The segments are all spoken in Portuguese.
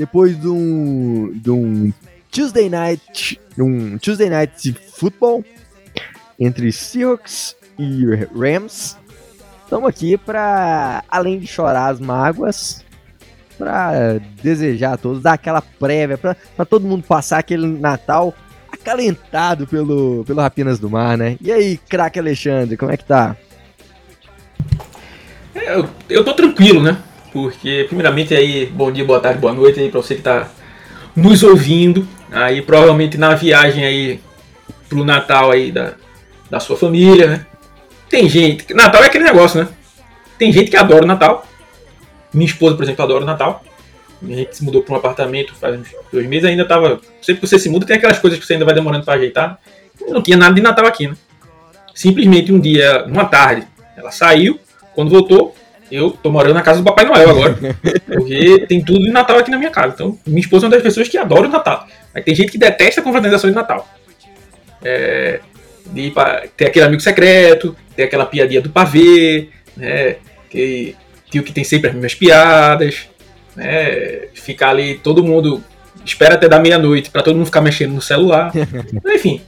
depois de um, de um Tuesday Night, um Tuesday Night Football entre Seahawks e Rams. Estamos aqui para, além de chorar as mágoas, para desejar a todos, dar aquela prévia, para todo mundo passar aquele Natal acalentado pelo, pelo Rapinas do Mar, né? E aí, craque Alexandre, como é que tá? É, eu, eu tô tranquilo, né? Porque, primeiramente, aí, bom dia, boa tarde, boa noite aí pra você que tá nos ouvindo. Aí, provavelmente na viagem aí pro Natal aí da, da sua família, né? Tem gente. Natal é aquele negócio, né? Tem gente que adora o Natal. Minha esposa, por exemplo, adora o Natal. A gente se mudou para um apartamento faz uns dois meses, ainda tava. Sempre que você se muda, tem aquelas coisas que você ainda vai demorando para ajeitar. Não tinha nada de Natal aqui, né? Simplesmente um dia, uma tarde, ela saiu. Quando voltou, eu tô morando na casa do Papai Noel agora. Porque tem tudo de Natal aqui na minha casa. Então, minha esposa é uma das pessoas que adora o Natal. Mas tem gente que detesta a confraternização de Natal. É, de ter aquele amigo secreto, ter aquela piadinha do pavê, né? Que tio que tem sempre as mesmas piadas, né? Ficar ali, todo mundo espera até da meia-noite para todo mundo ficar mexendo no celular. Enfim,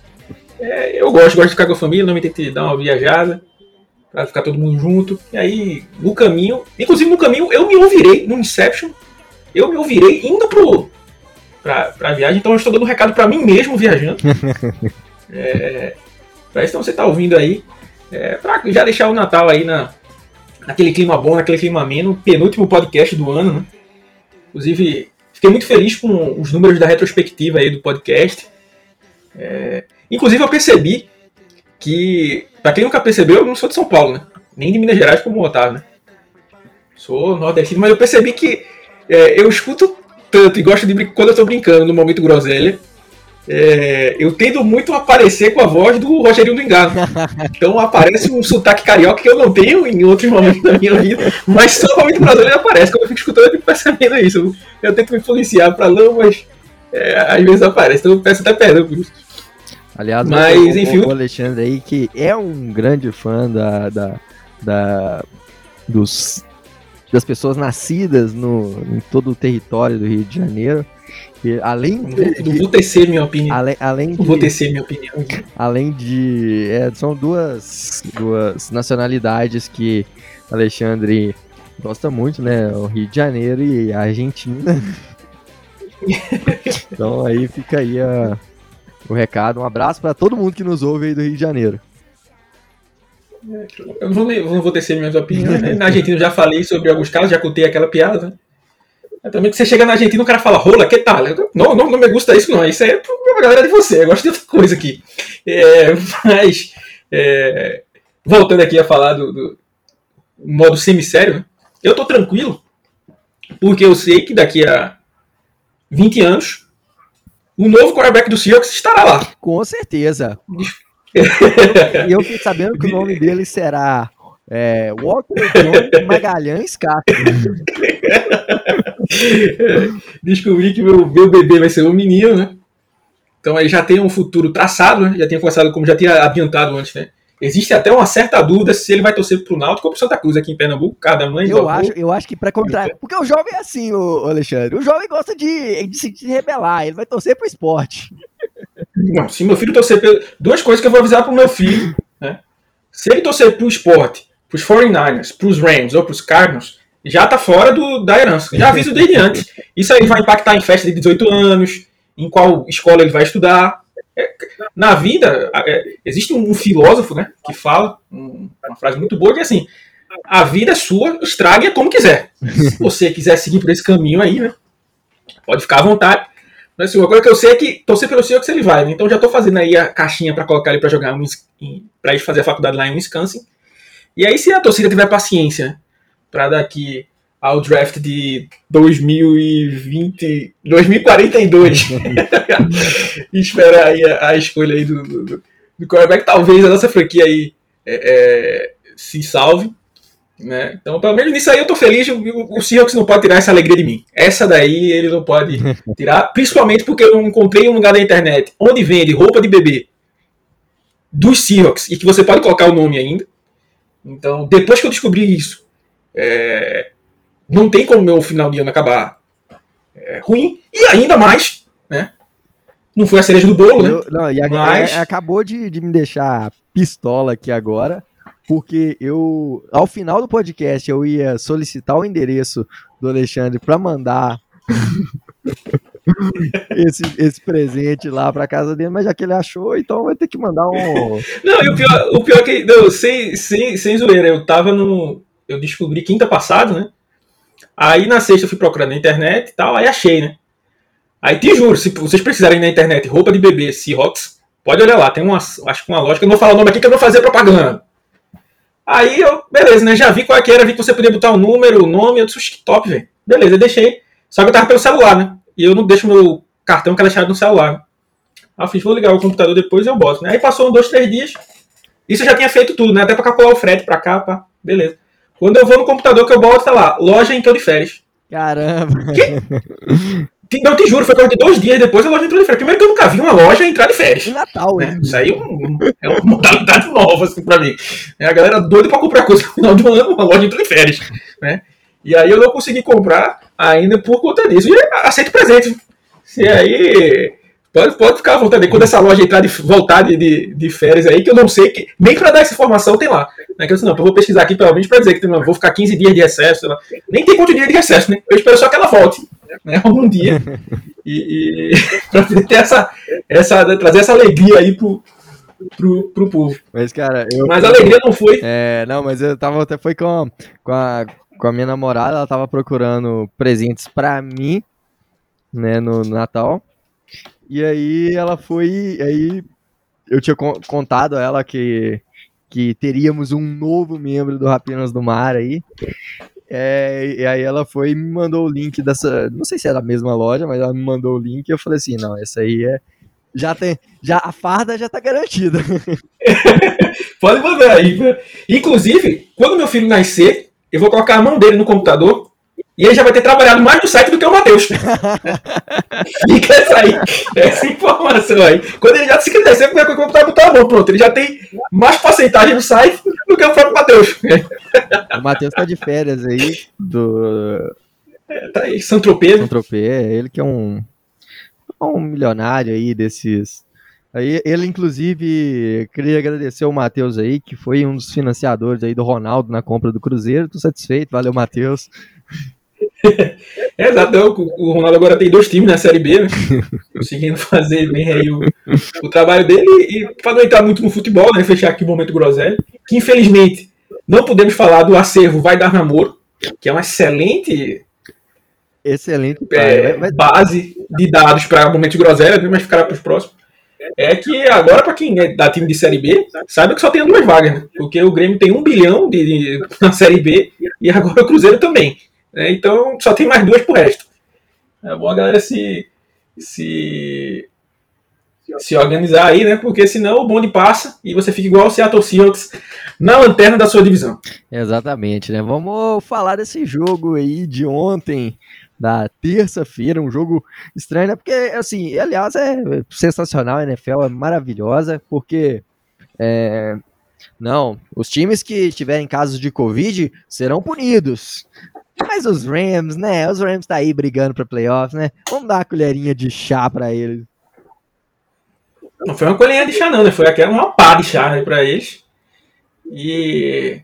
é, eu gosto, gosto de ficar com a família, não me tentei dar uma viajada para ficar todo mundo junto. E aí, no caminho, inclusive no caminho, eu me ouvirei no Inception. Eu me ouvirei indo pro, pra, pra viagem, então eu estou dando um recado para mim mesmo viajando. é, pra isso, então você tá ouvindo aí. É, pra já deixar o Natal aí na, naquele clima bom, naquele clima ameno, penúltimo podcast do ano, né? Inclusive, fiquei muito feliz com os números da retrospectiva aí do podcast. É, inclusive, eu percebi que, pra quem nunca percebeu, eu não sou de São Paulo, né? Nem de Minas Gerais como o Otávio, né? Sou nordestino, mas eu percebi que é, eu escuto tanto e gosto de brincar quando eu tô brincando no momento groselha. É, eu tendo muito a aparecer com a voz do Rogerinho do Engano. Então aparece um sotaque carioca que eu não tenho em outros momentos da minha vida, mas só no momento brasileiro aparece. Quando eu fico escutando, eu fico percebendo isso. Eu, eu tento me influenciar pra não, mas é, às vezes aparece. Então eu peço até perdão por isso. Aliás, Mas, o, enfim, o Alexandre aí, que é um grande fã da, da, da dos, das pessoas nascidas no, em todo o território do Rio de Janeiro. E além Não vou, tecer minha opinião. além, além Não vou de, tecer minha opinião. além de é, são duas, duas nacionalidades que Alexandre gosta muito, né? O Rio de Janeiro e a Argentina. então aí fica aí a- o recado. Um abraço para todo mundo que nos ouve aí do Rio de Janeiro. Eu não vou, não vou tecer minhas opiniões. Né? Na Argentina eu já falei sobre alguns casos, já contei aquela piada. Né? Mas também que você chega na Argentina e o cara fala, rola, que tal? Não, não, não me gusta isso não. Isso aí é pra galera de você. Eu gosto de outra coisa aqui. É, mas, é, voltando aqui a falar do, do modo semi-sério, né? eu tô tranquilo, porque eu sei que daqui a 20 anos o novo quarterback do Seahawks estará lá. Com certeza. E eu fiquei sabendo que o nome dele será é, Walter Magalhães Castro. Descobri que meu, meu bebê vai ser um menino, né? Então aí já tem um futuro traçado, né? Já tinha começado, como já tinha adiantado antes, né? Existe até uma certa dúvida se ele vai torcer pro Náutico ou pro Santa Cruz aqui em Pernambuco, cada mãe Eu avô. acho, eu acho que pra contrário. Porque o jovem é assim, o Alexandre. O jovem gosta de, de se rebelar, ele vai torcer pro esporte. Não, se meu filho torcer pelo... Duas coisas que eu vou avisar pro meu filho, né? Se ele torcer pro esporte, pros 49ers, pros Rams ou pros Cardinals, já tá fora do, da herança. Já aviso desde antes. Isso aí vai impactar em festa de 18 anos, em qual escola ele vai estudar. É, na vida, é, existe um filósofo né, que fala um- uma frase muito boa que é assim: a vida é sua, estrague-a como quiser. Se você quiser seguir por esse caminho aí, né? Pode ficar à vontade. Mas assim, uma coisa que eu sei é que torcer pelo Seahawks ele vai, né? Então já tô fazendo aí a caixinha para colocar ele para jogar para ir fazer a faculdade lá em Wisconsin. E aí se a torcida tiver paciência para daqui ao draft de 2020, 2042. Esperar aí a, a, escolha aí do, do, do quarterback. Talvez a nossa franquia aí é, é, se salve. Né? Então, pelo menos nisso aí eu tô feliz. O, o Seahawks não pode tirar essa alegria de mim. Essa daí ele não pode tirar, principalmente porque eu encontrei um lugar na internet onde vende roupa de bebê dos Seahawks e que você pode colocar o nome ainda. Então, depois que eu descobri isso, é, não tem como meu final de ano acabar é, ruim. E ainda mais, né? Não foi a cereja do bolo, eu, né? Não, e a, Mas... É, acabou de, de me deixar pistola aqui agora, porque eu, ao final do podcast, eu ia solicitar o endereço do Alexandre para mandar esse, esse presente lá pra casa dele, mas já que ele achou, então vai ter que mandar um. Não, e o pior, o pior é que, não, sem, sem, sem zoeira, eu tava no. Eu descobri quinta passada, né? Aí na sexta eu fui procurando na internet e tal, aí achei, né? Aí te juro, se vocês precisarem na internet roupa de bebê Seahawks, pode olhar lá, tem uma, acho que uma loja que eu não vou falar o nome aqui que eu vou fazer propaganda. Aí eu, beleza, né? Já vi qual é que era, vi que você podia botar o número, o nome, eu disse, que top, velho. Beleza, eu deixei. Só que eu tava pelo celular, né? E eu não deixo meu cartão cadastrar no celular. Aí eu fiz, vou ligar o computador depois e eu boto, né? Aí passou um, dois, três dias. Isso eu já tinha feito tudo, né? Até pra calcular o frete pra cá, pá. Beleza. Quando eu vou no computador que eu boto, tá lá, loja entrou de férias. Caramba. Que? Não, te juro, foi coisa de dois dias depois a loja entrou de férias. Primeiro que eu nunca vi uma loja entrar de férias. Natal, né? Isso aí é, um, é uma modalidade nova, assim, pra mim. É a galera doida pra comprar coisa no final do ano, uma loja entrou de férias. Né? E aí eu não consegui comprar ainda por conta disso. E aceito presente. E aí. Pode, pode ficar à vontade. Quando essa loja entrar de, voltar de, de, de, férias aí, que eu não sei, que nem para dar essa informação tem lá. Né? Que eu disse, não, eu vou pesquisar aqui pelo menos para dizer que não, vou ficar 15 dias de recesso. Nem tem quanto dia de recesso, né? Eu espero só que ela volte. Né, algum dia. E, e para ter essa, essa, trazer essa alegria aí pro, pro, pro povo. Mas, cara, eu. Mas a alegria não foi. É, não, mas eu tava até foi com, com a, com a minha namorada, ela tava procurando presentes para mim, né, no Natal. E aí ela foi, aí eu tinha contado a ela que que teríamos um novo membro do Rapinas do Mar aí. É, e aí ela foi e me mandou o link dessa, não sei se era a mesma loja, mas ela me mandou o link e eu falei assim, não, essa aí é já tem, já a farda já tá garantida. Pode mandar aí. Inclusive, quando meu filho nascer, eu vou colocar a mão dele no computador e ele já vai ter trabalhado mais no site do que o Matheus. Fica essa aí, essa informação aí. Quando ele já se crescer, o computador mão, pronto. Ele já tem mais porcentagem no site do que o próprio Matheus. O Matheus tá de férias aí do. É, tá aí, Santropê. Santropê, é ele que é um, um milionário aí desses Aí, ele, inclusive, queria agradecer ao Matheus aí, que foi um dos financiadores aí do Ronaldo na compra do Cruzeiro. Tô satisfeito, valeu, Matheus. É, exato, o Ronaldo agora tem dois times na Série B, né? conseguindo fazer bem aí o, o trabalho dele e para não entrar muito no futebol, né? Fechar aqui o momento groselha, que infelizmente não podemos falar do acervo Vai Dar Namoro, que é uma excelente excelente é, base de dados para o momento groselha, mas ficará para os próximos é que agora, para quem é da time de Série B, sabe que só tem duas vagas, né? Porque o Grêmio tem um bilhão de, de na Série B e agora o Cruzeiro também. Né? Então só tem mais duas pro resto. É bom a galera se, se, se organizar aí, né? Porque senão o bonde passa e você fica igual o Seattle Seahawks na lanterna da sua divisão. Exatamente, né? Vamos falar desse jogo aí de ontem da terça-feira, um jogo estranho, né? Porque, assim, aliás, é sensacional, a NFL é maravilhosa, porque, é, não, os times que tiverem casos de Covid serão punidos. Mas os Rams, né? Os Rams tá aí brigando para playoffs, né? Vamos dar uma colherinha de chá para eles. Não foi uma colherinha de chá, não, né? Foi aquela uma pá de chá né, para eles. E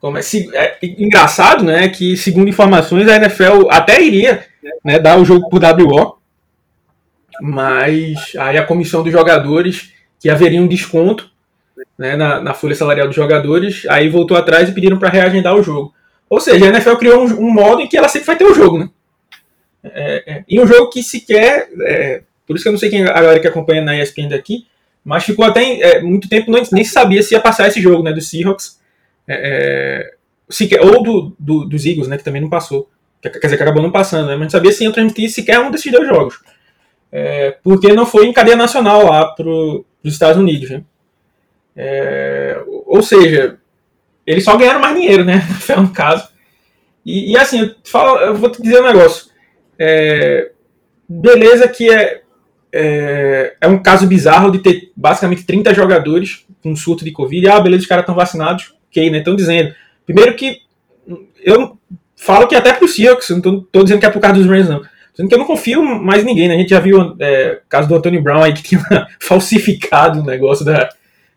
como é, é, engraçado, né, que segundo informações a NFL até iria né, dar o jogo por WO, mas aí a comissão dos jogadores que haveria um desconto né, na, na, folha salarial dos jogadores, aí voltou atrás e pediram para reagendar o jogo. Ou seja, a NFL criou um, um, modo em que ela sempre vai ter o jogo, né? É, é, e um jogo que sequer, é, por isso que eu não sei quem a galera que acompanha na ESPN daqui, mas ficou até é, muito tempo nem, nem sabia se ia passar esse jogo, né, do Seahawks é, é, sequer, ou do, do, dos Eagles, né, que também não passou. quer dizer, que acabou não passando, né? Mas gente sabia se ia transmitir sequer um desses dois jogos. É, porque não foi em cadeia nacional lá para os Estados Unidos, né? É, ou seja, eles só ganharam mais dinheiro, né? No caso. E, e assim, eu, falo, eu, vou te dizer um negócio. É, beleza que é, é, é, um caso bizarro de ter basicamente 30 jogadores com surto de Covid. Ah, beleza, os caras estão vacinados. Ok, né? Estão dizendo. Primeiro que eu falo que até pro Seahawks, não tô, dizendo que é por causa dos Rams, não. Tô dizendo que eu não confio mais ninguém, né? A gente já viu é, o caso do Antonio Brown aí que tinha falsificado o negócio da,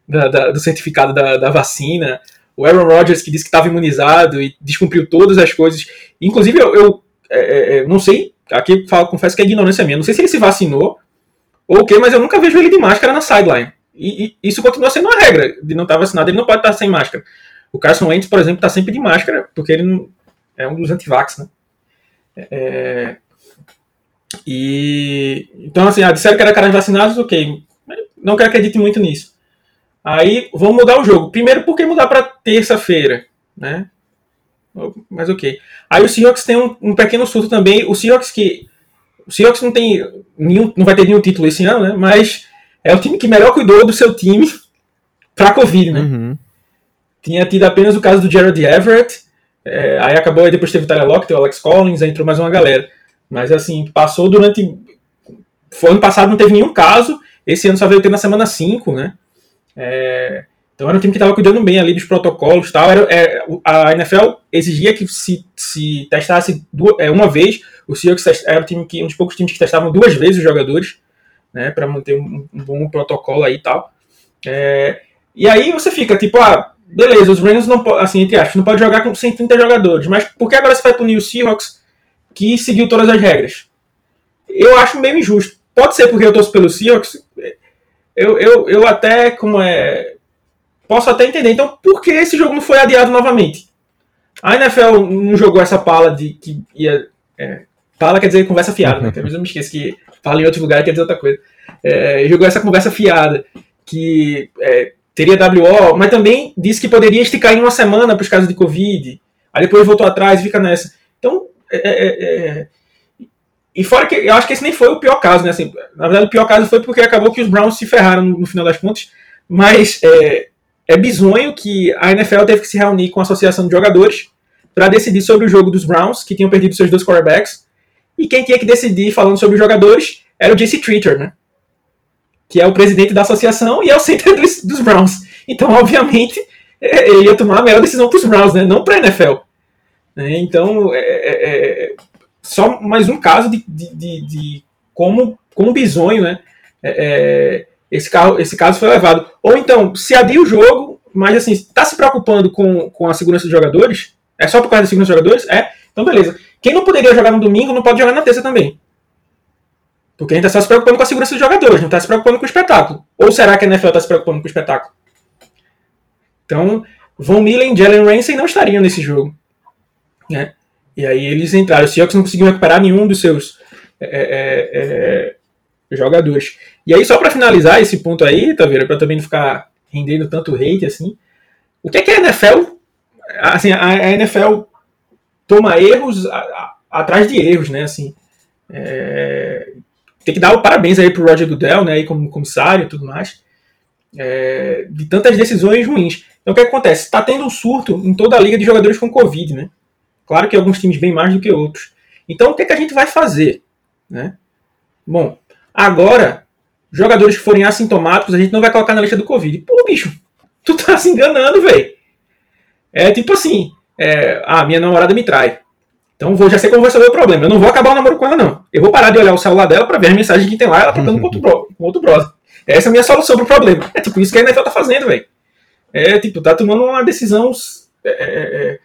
da, da, do certificado da, da vacina. O Aaron Rodgers que disse que estava imunizado e descumpriu todas as coisas. Inclusive, eu, eu é, é, é não sei, aqui falo, confesso que é ignorância minha, não sei se ele se vacinou ou o quê, mas eu nunca vejo ele de máscara na sideline. E, e isso continua sendo uma regra de não estar vacinado, ele não pode estar sem máscara. O Carson Wentz, por exemplo, está sempre de máscara, porque ele não, é um dos antivax, né? É, e então assim, ah, disseram que era caras vacinados, ok. Não que acredite muito nisso. Aí vamos mudar o jogo. Primeiro, por que mudar para terça-feira, né? Mas ok. Aí o Seahawks tem um, um, pequeno surto também. O Seahawks que o Seahawks não tem nenhum, não vai ter nenhum título esse ano, né? Mas é o time que melhor cuidou do seu time para Covid, né? Uhum. Tinha tido apenas o caso do Jared Everett. É, aí acabou, aí depois teve o Tyler Lockett, o Alex Collins, aí entrou mais uma galera. Mas assim, passou durante. Foi ano passado não teve nenhum caso. Esse ano só veio ter na semana 5, né? É, então era um time que estava cuidando bem ali dos protocolos tal. Era, é, a NFL exigia que se, se testasse duas, é, uma vez. O Seahawks era um, time que, um dos poucos times que testavam duas vezes os jogadores, né? Para manter um, um, bom protocolo aí e tal. É, e aí você fica tipo, ah, beleza, os Rams não assim, entre aspas, não pode jogar com 130 jogadores, mas por que agora você vai punir o Seahawks que seguiu todas as regras? Eu acho meio injusto. Pode ser porque eu torço pelo Seahawks. Eu, eu, eu até, como é. Posso até entender. Então, por que esse jogo não foi adiado novamente? A NFL não jogou essa pala de que ia. É, pala quer dizer conversa fiada, né? Talvez eu me esqueça que fala em outro lugar quer dizer outra coisa. É, jogou essa conversa fiada que é, teria WO, mas também disse que poderia esticar em uma semana para os casos de Covid. Aí depois voltou atrás e fica nessa. Então, é, é, é, e fora que eu acho que esse nem foi o pior caso, né? Assim, na verdade, o pior caso foi porque acabou que os Browns se ferraram no, no final das contas. Mas é, é bizonho que a NFL teve que se reunir com a associação de jogadores para decidir sobre o jogo dos Browns, que tinham perdido seus dois quarterbacks. E quem tinha que decidir falando sobre os jogadores era o JC Treacher, né? que é o presidente da associação e é o center dos, dos Browns. Então, obviamente, é, ele ia tomar a melhor decisão para os Browns, né? não para a NFL. Né? Então, é, é, é, só mais um caso de, de, de, de como, como bizonho né? É, é, esse, carro, esse caso foi levado. Ou então, se adia o jogo, mas assim, está se preocupando com, com a segurança dos jogadores? É só por causa da segurança dos jogadores? É. Então, beleza. Quem não poderia jogar no domingo não pode jogar na terça também. Porque a gente está só se preocupando com a segurança dos jogadores, não está se preocupando com o espetáculo. Ou será que a NFL está se preocupando com o espetáculo? Então, Von Miller e Jalen Ramsey não estariam nesse jogo. Né? E aí eles entraram. O Seahawks não conseguiu recuperar nenhum dos seus é, é, é, jogadores. E aí, só para finalizar esse ponto aí, vendo? Para também não ficar rendendo tanto hate assim. O que é que a NFL. Assim, a, NFL toma erros a, a, atrás de erros, né? Assim, é, tem que dar o parabéns aí pro Roger Goodell, né, aí como comissário e tudo mais, é, de tantas decisões ruins. Então o que acontece? Está tendo um surto em toda a liga de jogadores com Covid, né? Claro que alguns times bem mais do que outros. Então o que, é que a gente vai fazer? Né? Bom, agora, jogadores que forem assintomáticos, a gente não vai colocar na lista do Covid. Pô, bicho, tu tá se enganando, velho. É tipo assim, é, ah, minha namorada me trai. Então vou, já sei como vai resolver o problema. Eu não vou acabar o namoro com ela, não. Eu vou parar de olhar o celular dela para ver as mensagens que tem lá, ela tá dando com outro, bro, com outro brother. Essa é a minha solução pro problema. É tipo isso que a NFL tá fazendo, velho. É tipo, tá tomando uma decisão é, é, é,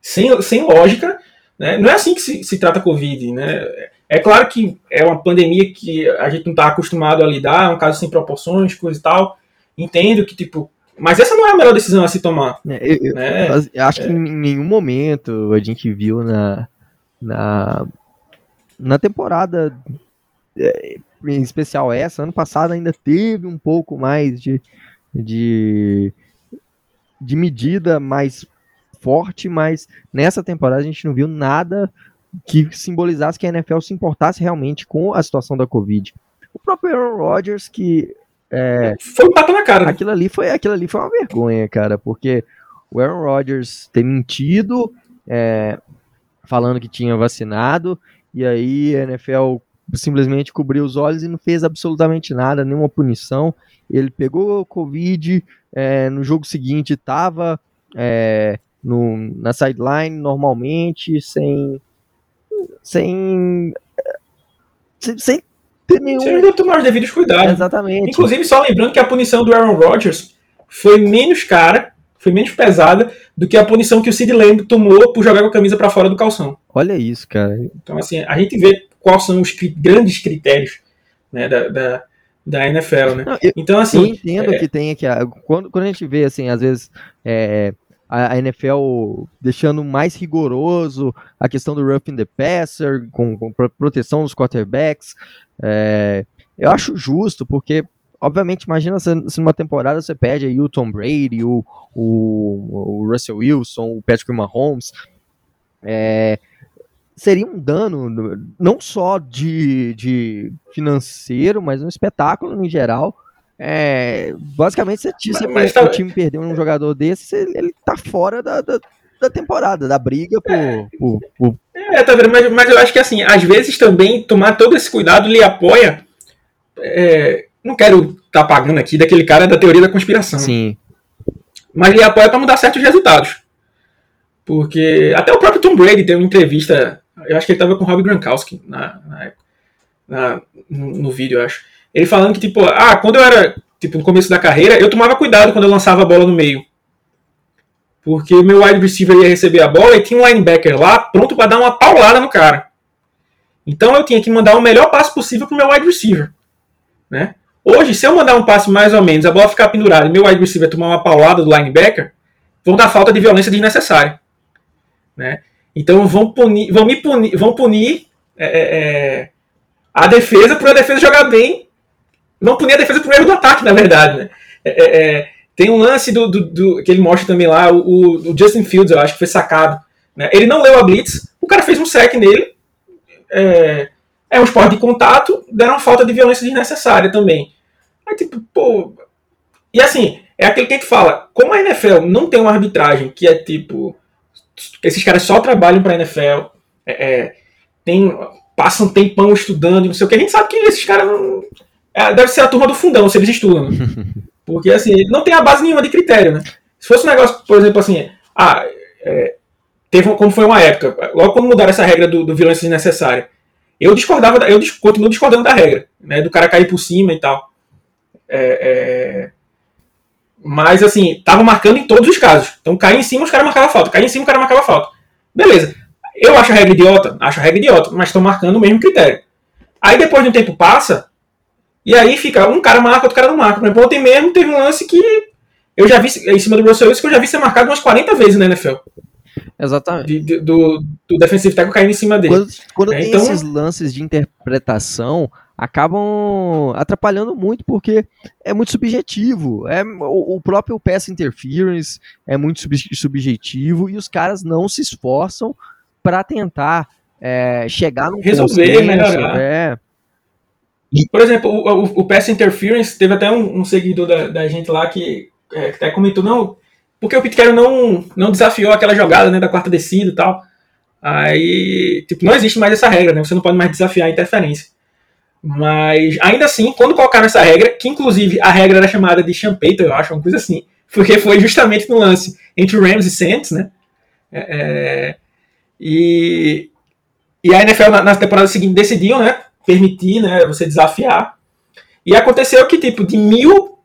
sem, sem lógica. Né? Não é assim que se, se trata a Covid, né? É claro que é uma pandemia que a gente não está acostumado a lidar, é um caso sem proporções, coisa e tal. Entendo que, tipo, mas essa não é a melhor decisão a se tomar. É, eu, né? eu, acho que em nenhum momento a gente viu na, na, na temporada, é, em especial essa, ano passado ainda teve um pouco mais de, de, de medida mais forte, mas nessa temporada a gente não viu nada que simbolizasse que a NFL se importasse realmente com a situação da Covid. O próprio Aaron Rodgers, que é, foi um tapa na cara. Né? Aquilo ali foi, aquilo ali foi uma vergonha, cara, porque o Aaron Rodgers ter mentido, é, falando que tinha vacinado, e aí a NFL simplesmente cobriu os olhos e não fez absolutamente nada, nenhuma punição. Ele pegou o Covid, é, no jogo seguinte estava é, na sideline normalmente, sem, sem, sem, sem ter nenhum. Sem ainda tomar os devidos cuidados. Exatamente. Inclusive, só lembrando que a punição do Aaron Rodgers foi menos cara, foi menos pesada do que a punição que o Sid Lamb tomou por jogar com a camisa para fora do calção. Olha isso, cara. Então, assim, a gente vê quais são os grandes critérios né, da, da, da NFL, né? Não, eu, então, assim. Eu entendo é... que tem aqui. Quando, quando a gente vê, assim, às vezes. É, a, NFL deixando mais rigoroso a questão do roughing the passer, com, com proteção dos quarterbacks, é, eu acho justo, porque, obviamente, imagina se, se numa temporada você perde aí o Tom Brady, o, o, o Russell Wilson, o Patrick Mahomes. É, seria um dano não só de, de financeiro, mas um espetáculo em geral. É, basicamente, se, se mas, tá... o time perder um jogador desse, ele tá fora da, da, da temporada, da briga por. É, por, por... é tá vendo? Mas, mas eu acho que assim, às vezes também tomar todo esse cuidado lhe apoia. É, não quero estar tá pagando aqui daquele cara da teoria da conspiração. Sim. Mas lhe apoia para mudar certos resultados. Porque até o próprio Tom Brady tem uma entrevista, eu acho que ele tava com o Rob Gronkowski na, na, na no, no, vídeo, eu acho. Ele falando que, tipo, ah, quando eu era, tipo, no começo da carreira, eu tomava cuidado quando eu lançava a bola no meio. Porque o meu wide receiver ia receber a bola e tinha um linebacker lá pronto para dar uma paulada no cara. Então eu tinha que mandar o melhor passe possível pro meu wide receiver. Né? Hoje, se eu mandar um passe mais ou menos, a bola ficar pendurada e meu wide receiver tomar uma paulada do linebacker, vão dar falta de violência desnecessária. Né? Então vão punir, vão me punir, vão punir é, é, é a defesa por a defesa jogar bem, vão punir a defesa por erro do ataque, na verdade. Né? É, é, é tem um lance do, do, do, que ele mostra também lá, o, o, Justin Fields, eu acho que foi sacado. Né? Ele não leu a blitz, o cara fez um sec nele. É, é um esporte de contato, deram falta de violência desnecessária também. Aí, tipo, pô. E assim, é aquele que a gente fala, como a NFL não tem uma arbitragem que é tipo. Esses caras só trabalham pra NFL, é, é, tem, passam tempão estudando, não sei o que, a gente sabe que esses caras não. É, deve ser a turma do fundão, se eles estudam. Né? Porque, assim, não tem a base nenhuma de critério, né? Se fosse um negócio, por exemplo, assim, ah, é, teve como foi uma época, logo quando mudaram essa regra do, do violência desnecessária, eu discordava, eu continuo discordando da regra, né? Do cara cair por cima e tal. É, é, mas, assim, tava marcando em todos os casos. Então, cair em cima, os caras marcavam falta. Cair em cima, o cara marcava falta. Beleza. Eu acho a regra idiota, acho a regra idiota, mas estão marcando o mesmo critério. Aí, depois de um tempo passa, e aí fica, um cara marca, outro cara não marca. Por exemplo, ontem mesmo teve um lance que eu já vi em cima do Russell Wilson que eu já vi ser marcado umas 40 vezes na NFL. Exatamente. De, do, do defensive tackle caindo em cima dele. Quando, quando é, tem então... esses lances de interpretação, acabam atrapalhando muito porque é muito subjetivo. É o, o próprio pass interference é muito sub, subjetivo e os caras não se esforçam para tentar é, chegar no resolver, melhorar. É, por exemplo, o, o, o Pass Interference, teve até um, um seguidor da, da, gente lá que, é, até comentou, não, porque o Carroll não, não desafiou aquela jogada né, da quarta descida e tal. Aí, tipo, não existe mais essa regra, né? Você não pode mais desafiar a interferência. Mas, ainda assim, quando colocaram essa regra, que inclusive a regra era chamada de Champeito, eu acho, uma coisa assim, porque foi justamente no lance entre o Rams e Saints, né? É, é e, e a NFL na, na temporada seguinte decidiu, né? Permitir né, você desafiar. E aconteceu que, tipo, de mil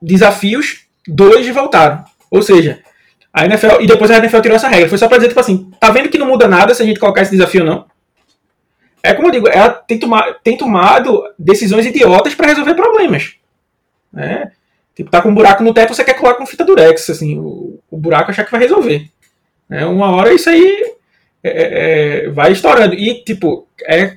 desafios, dois voltaram. Ou seja, a NFL. E depois a NFL tirou essa regra. Foi só pra dizer, tipo assim, tá vendo que não muda nada se a gente colocar esse desafio ou não? É como eu digo, ela tem, toma, tem tomado decisões idiotas para resolver problemas. Né? Tipo, tá com um buraco no teto, você quer colocar com fita durex, assim, o, o buraco achar que vai resolver. É, uma hora isso aí é, é, é vai estourando. E, tipo, é,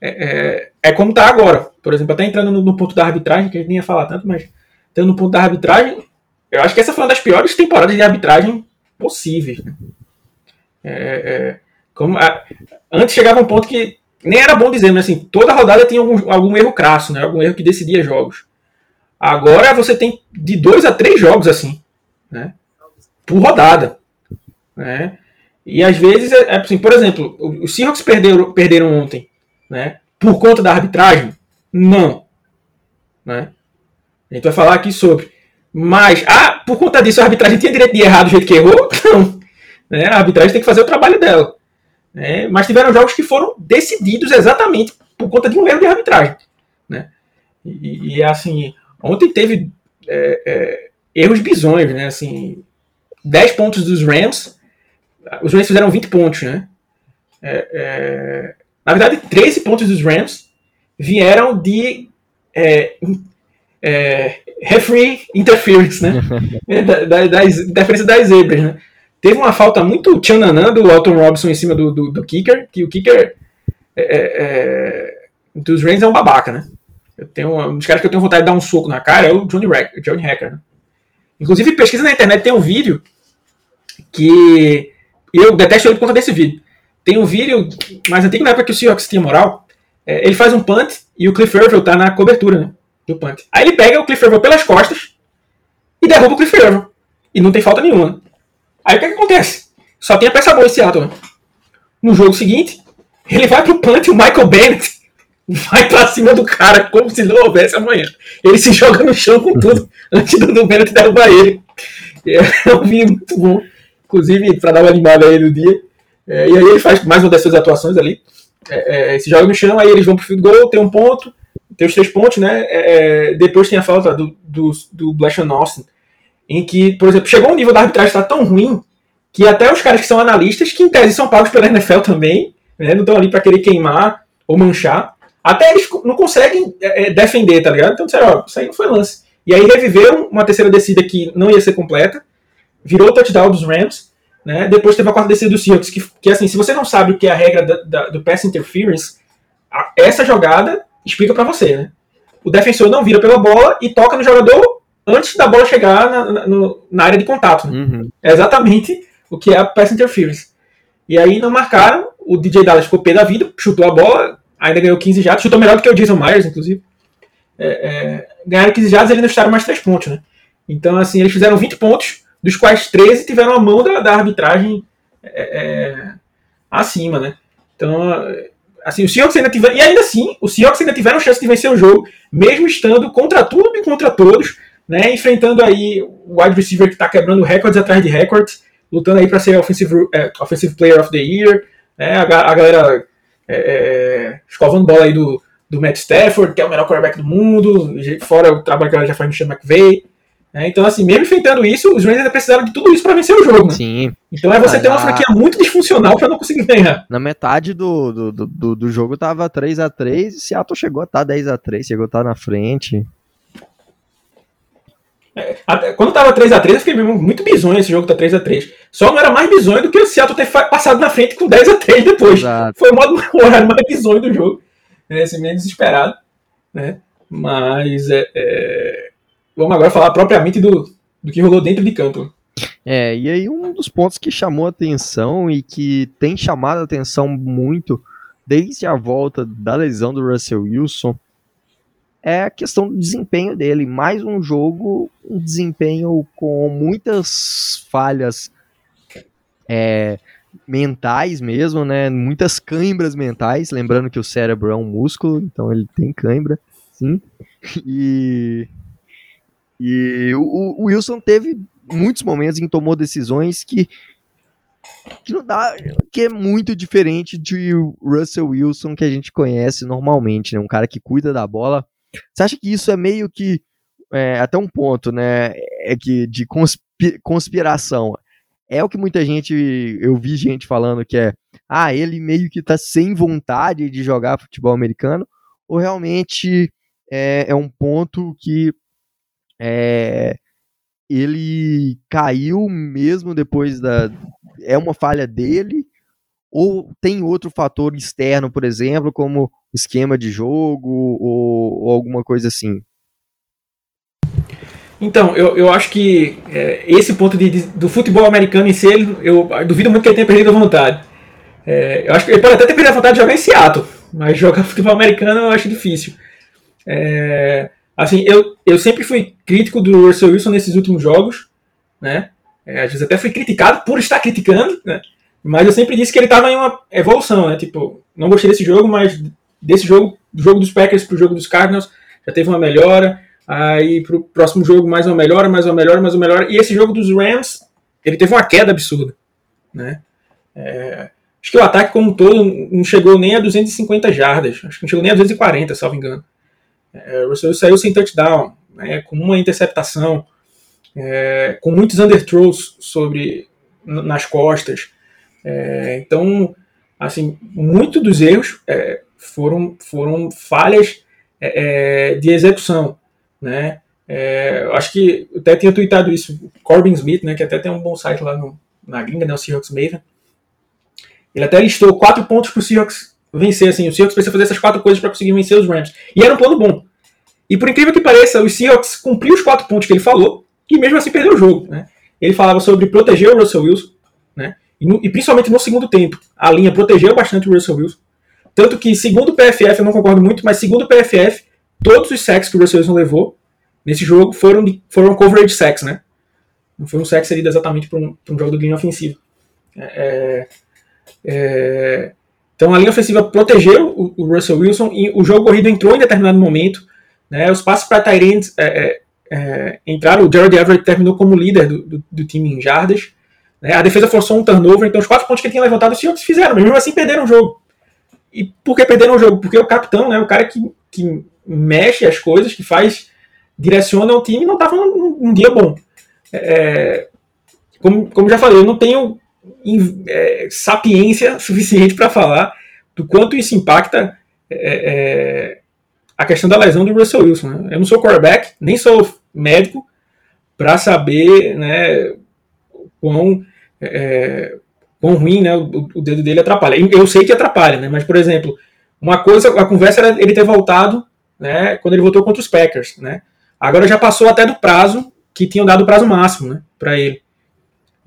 é, é, é como está agora. Por exemplo, até entrando no, no, ponto da arbitragem, que a gente nem ia falar tanto, mas entrando no ponto da arbitragem, eu acho que essa foi uma das piores temporadas de arbitragem possíveis. Né? É, é como a, antes chegava um ponto que nem era bom dizer, mas assim, toda rodada tinha algum, algum erro crasso, né? Algum erro que decidia jogos. Agora você tem de dois a três jogos assim, né? Por rodada, né? E às vezes, é, é assim, por exemplo, os Seahawks perderam, perderam ontem, né? Por conta da arbitragem? Não. Né? A gente vai falar aqui sobre. Mas, ah, por conta disso a arbitragem tinha direito de errar do jeito que errou? Não. Né? A arbitragem tem que fazer o trabalho dela. Né? Mas tiveram jogos que foram decididos exatamente por conta de um erro de arbitragem. Né? E, e assim, ontem teve é, é, erros bizonhos, né? Assim, 10 pontos dos Rams, os Rams fizeram 20 pontos, né? É, é na verdade, 13 pontos dos Rams vieram de é, é, referee interference, né? da, da, das interferência das zebras, né? Teve uma falta muito tchananã do Alton Robinson em cima do, do, do kicker, que o kicker é, é, é dos Rams é um babaca, né? Eu tenho, um dos caras que eu tenho vontade de dar um soco na cara é o Johnny, Rack, Johnny Hacker. Né? Inclusive, pesquisa na internet, tem um vídeo que eu detesto ele por conta desse vídeo. Tem um vídeo mais antigo, na época que o Seahawks tinha moral, é, ele faz um punt e o Cliff Irville tá na cobertura né, do punt. Aí ele pega o Cliff Irville pelas costas e derruba o Cliff Irville. E não tem falta nenhuma. Aí o que, é que acontece? Só tem a peça boa esse Seattle. Né? No jogo seguinte, ele vai pro punt e o Michael Bennett vai pra cima do cara como se não houvesse amanhã. Ele se joga no chão com tudo antes do Bennett derrubar ele. É um vídeo muito bom. Inclusive, para dar uma animada aí no dia. É, e aí ele faz mais uma dessas atuações ali. É, é, se joga no chão, aí eles vão pro goal, tem um ponto, tem os três pontos, né? É, é, depois tem a falta do, do, do Blashon Austin, em que, por exemplo, chegou um nível da arbitragem está tão ruim que até os caras que são analistas, que em tese são pagos pela NFL também, né, não estão ali para querer queimar ou manchar, até eles não conseguem é, defender, tá ligado? Então disseram, ó, isso aí não foi lance. E aí reviveram uma terceira descida que não ia ser completa, virou o touchdown dos Rams, né? Depois teve a quarta descida do Seahawks, que, que assim, se você não sabe o que é a regra da, da, do pass interference, a, essa jogada explica para você, né? O defensor não vira pela bola e toca no jogador antes da bola chegar na, na, no, na área de contato. Né? Uhum. É exatamente o que é a pass interference. E aí não marcaram, o DJ Dallas ficou pé da vida, chutou a bola, ainda ganhou 15 jatos, chutou melhor do que o Jason Myers, inclusive. É, é, ganharam 15 jatos e eles deixaram mais 3 pontos, né? Então, assim, eles fizeram 20 pontos, dos quais 13 tiveram a mão da, da arbitragem é, é, acima, né? Então, assim, o Seahawks ainda tiver, e ainda assim, o Seahawks ainda tiveram chance de vencer o jogo, mesmo estando contra tudo e contra todos, né? Enfrentando aí o wide receiver que está quebrando recordes atrás de recordes, lutando aí para ser offensive, é, offensive Player of the Year, né? A, a galera é, é, escovando bola aí do, do Matt Stafford, que é o melhor quarterback do mundo, fora o trabalho que ela já faz no Sean McVay. É, então, assim, mesmo enfrentando isso, os Rangers ainda precisaram de tudo isso para vencer o jogo. Né? Sim. Então é você ah, ter uma franquia muito disfuncional para não conseguir ganhar. Na metade do, do, do, do jogo tava 3 a 3 e Seattle chegou a estar tá 10 a 3 chegou a estar tá na frente. É, até, quando tava 3x3, eu fiquei muito bizonho esse jogo tá 3x3. Só não era mais bizonho do que o Seattle ter passado na frente com 10x3 depois. Exato. Foi o, modo, o horário mais bizonho do jogo. Né, assim, meio desesperado. Né? Mas é, é vamos agora falar propriamente do, do que rolou dentro de campo. É, e aí um dos pontos que chamou atenção e que tem chamado atenção muito desde a volta da lesão do Russell Wilson é a questão do desempenho dele. Mais um jogo, um desempenho com muitas falhas é, mentais mesmo, né? Muitas cãibras mentais. Lembrando que o cérebro é um músculo, então ele tem cãibra, sim. E e o, o Wilson teve muitos momentos em que tomou decisões que que não dá, que é muito diferente de Russell Wilson que a gente conhece normalmente, né? Um cara que cuida da bola. Você acha que isso é meio que é, até um ponto, né? É que de conspiração. É o que muita gente, eu vi gente falando que é, ah, ele meio que tá sem vontade de jogar futebol americano, ou realmente é, é um ponto que é, ele caiu mesmo depois da. É uma falha dele? Ou tem outro fator externo, por exemplo, como esquema de jogo ou, ou alguma coisa assim? Então, eu, eu acho que é, esse ponto de, de, do futebol americano em si, ele, eu duvido muito que ele tenha perdido a vontade. É, eu acho que ele pode até ter perdido a vontade de jogar em Seattle, mas jogar futebol americano eu acho difícil. É, assim, eu, eu sempre fui crítico do Russell Wilson nesses últimos jogos, né? É, às vezes até fui criticado por estar criticando, né? Mas eu sempre disse que ele estava em uma evolução, né? Tipo, não gostei desse jogo, mas desse jogo, do jogo dos Packers pro jogo dos Cardinals, já teve uma melhora. Aí pro próximo jogo mais uma melhora, mais uma melhora, mais uma melhora. E esse jogo dos Rams, ele teve uma queda absurda, né? É, acho que o ataque como um todo não chegou nem a 250 jardas, acho que não chegou nem a 240, salvo engano. É, Russell saiu sem touchdown, né, com uma interceptação, é, com muitos underthrows sobre nas costas. É, então, assim, muito dos erros é, foram, foram falhas é, é, de execução, né? É, acho que eu até tinha tweetado isso, Corbin Smith, né, que até tem um bom site lá no, na gringa, né, o Seahawks Maven. Ele até listou quatro pontos para o Seahawks vencer, assim, o Seahawks precisa fazer essas quatro coisas para conseguir vencer os Rams. E era um plano bom. E por incrível que pareça, os Seahawks cumpriu os quatro pontos que ele falou, e mesmo assim perdeu o jogo, né? Ele falava sobre proteger o Russell Wilson, né? E, no, e principalmente no segundo tempo, a linha protegeu bastante o Russell Wilson. Tanto que, segundo o PFF, eu não concordo muito, mas segundo o PFF, todos os sacks que o Russell Wilson levou nesse jogo foram, de, foram coverage sacks, né? Não foi um sack exatamente para um, um, jogo de linha ofensiva. É, é, é, então a linha ofensiva protegeu o, o, Russell Wilson e o jogo corrido entrou em determinado momento. Né, os passos para Tyrants é, é, é, entraram. O Jared Everett terminou como líder do, do, do time em jardas. Né, a defesa forçou um turnover, então os quatro pontos que ele tinha levantado, os Seahawks fizeram, mesmo assim perderam o jogo. E por que perderam o jogo? Porque o capitão, né, o cara que, que mexe as coisas, que faz, direciona o time, não estava num, num, dia bom. É, como, como já falei, eu não tenho é, sapiência suficiente para falar do quanto isso impacta é, é, a questão da lesão do Russell Wilson. Né? Eu não sou quarterback, nem sou médico, para saber né, quão, é, quão ruim né, o, o, dedo dele atrapalha. Eu sei que atrapalha, né, mas, por exemplo, uma coisa, a conversa era ele ter voltado né, quando ele voltou contra os Packers. Né? Agora já passou até do prazo que tinham dado o prazo máximo né, para ele.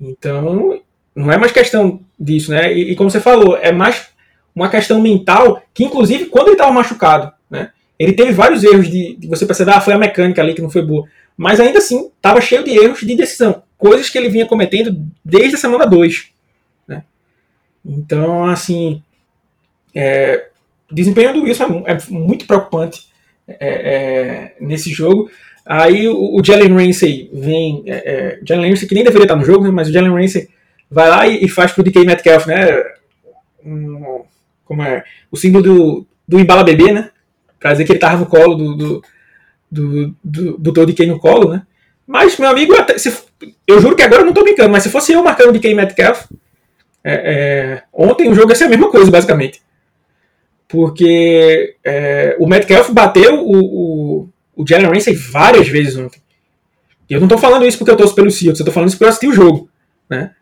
Então, não é mais questão disso, né? E, e, como você falou, é mais uma questão mental que, inclusive, quando ele estava machucado, né? Ele teve vários erros de, de, você perceber, ah, foi a mecânica ali que não foi boa. Mas ainda assim, estava cheio de erros de decisão. Coisas que ele vinha cometendo desde a semana 2. Né? Então, assim, é, o desempenho do Wilson é, é muito preocupante é, é, nesse jogo. Aí o, o Jalen Ramsey vem. É, é Jalen Ramsey, que nem deveria estar no jogo, né, mas o Jalen Ramsey vai lá e, e faz pro DK Metcalf, né? Um, como é? O símbolo do, do embala bebê, né? Pra dizer que ele tava no colo do, do, do, do, do, do DK no colo, né? Mas, meu amigo, até, se, eu juro que agora eu não tô brincando, mas se fosse eu marcando o DK Metcalf, é, é, ontem o jogo ia ser a mesma coisa, basicamente. Porque é, o Metcalf bateu o, o, o Jalen Ramsey várias vezes ontem. E eu não tô falando isso porque eu torço pelo Seahawks, eu tô falando isso porque eu assisti o jogo. Né?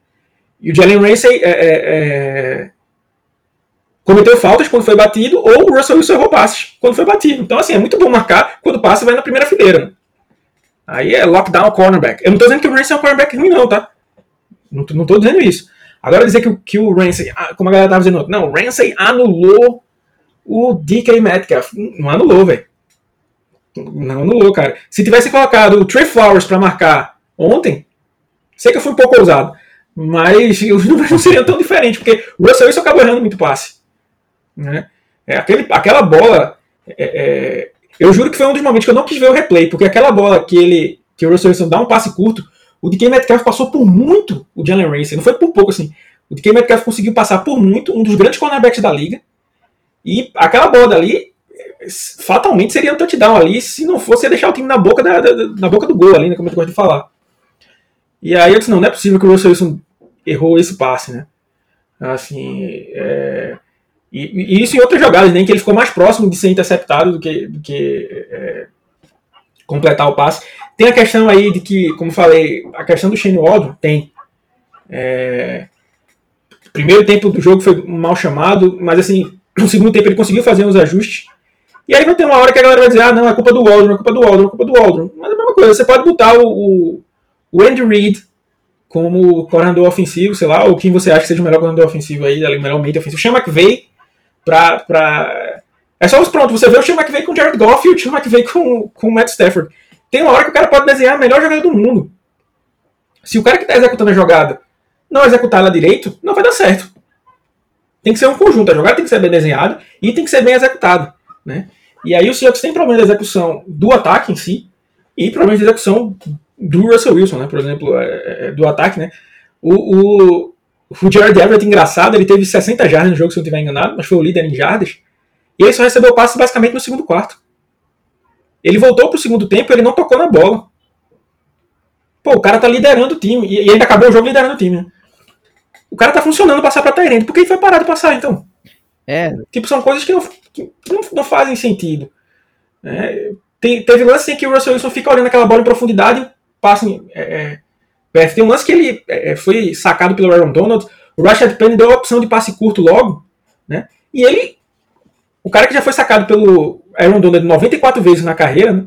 E o Jalen Ramsey é, é, é, cometeu faltas quando foi batido, ou o Russell Wilson errou passes quando foi batido. Então, assim, é muito bom marcar quando o passe vai na primeira fileira. Aí é lockdown cornerback. Eu não estou dizendo que o Ramsey é um cornerback ruim, não, tá? Não, não tô dizendo isso. Agora dizer que, que o Ramsey, ah, como a galera estava dizendo, não, o Ramsey anulou o DK Metcalf. Não anulou, velho. Não anulou, cara. Se tivesse colocado o Trey Flowers para marcar ontem, sei que eu fui um pouco ousado, mas os números não seriam tão diferentes, porque o Russell Wilson acabou errando muito passe. Né? É, aquele, aquela bola. É, é, eu juro que foi um dos momentos que eu não quis ver o replay, porque aquela bola que ele. que o Russell Wilson dá um passe curto, o DK Metcalf passou por muito o Jalen Ramsey, não foi por pouco assim. O DK Metcalf conseguiu passar por muito, um dos grandes cornerbacks da liga. E aquela bola dali, fatalmente seria um touchdown ali, se não fosse deixar o time na boca, da, da, na boca do gol ali, né, como eu gosto de falar. E aí eu disse, não, não é possível que o Russell Wilson errou esse passe, né? Assim, é... e, e, isso em outras jogadas, nem que ele ficou mais próximo de ser interceptado do que, do que é... completar o passe. Tem a questão aí de que, como falei, a questão do Shane Waldron tem. É... Primeiro tempo do jogo foi mal chamado, mas assim, no segundo tempo ele conseguiu fazer uns ajustes. E aí vai ter uma hora que a galera vai dizer, ah, não, é culpa do Waldron, é culpa do Waldron, é culpa do Waldron. Mas é a mesma coisa, você pode botar o, o o Andy Reid como coordenador ofensivo, sei lá, ou quem você acha que seja o melhor coordenador ofensivo aí, melhor mente ofensivo. O Sean McVay pra, pra... É só os pronto, você vê o Sean McVay com o Jared Goff e o Sean McVay com, com o Matt Stafford. Tem uma hora que o cara pode desenhar a melhor jogada do mundo. Se o cara que está executando a jogada não executar ela direito, não vai dar certo. Tem que ser um conjunto, a jogada tem que ser bem desenhada e tem que ser bem executada. Né? E aí o Seahawks tem problema de execução do ataque em si e problema de execução do Russell Wilson, né? Por exemplo, é, é, do ataque, né? O, o, o Jared Everett, engraçado, ele teve 60 jardas no jogo, se eu não estiver enganado, mas foi o líder em jardas. E ele só recebeu passe basicamente no segundo quarto. Ele voltou pro segundo tempo e ele não tocou na bola. Pô, o cara tá liderando o time. E, ainda acabou o jogo liderando o time, né? O cara tá funcionando passar pra Tyrande. Por que ele foi parar de passar, então? É. Tipo, são coisas que não, que não, não fazem sentido. É, tem, teve lance em que o Russell Wilson fica olhando aquela bola em profundidade passa é, é, tem um lance que ele é, foi sacado pelo Aaron Donald. O Rashad Penny deu a opção de passe curto logo, né? E ele, o cara que já foi sacado pelo Aaron Donald 94 vezes na carreira, né?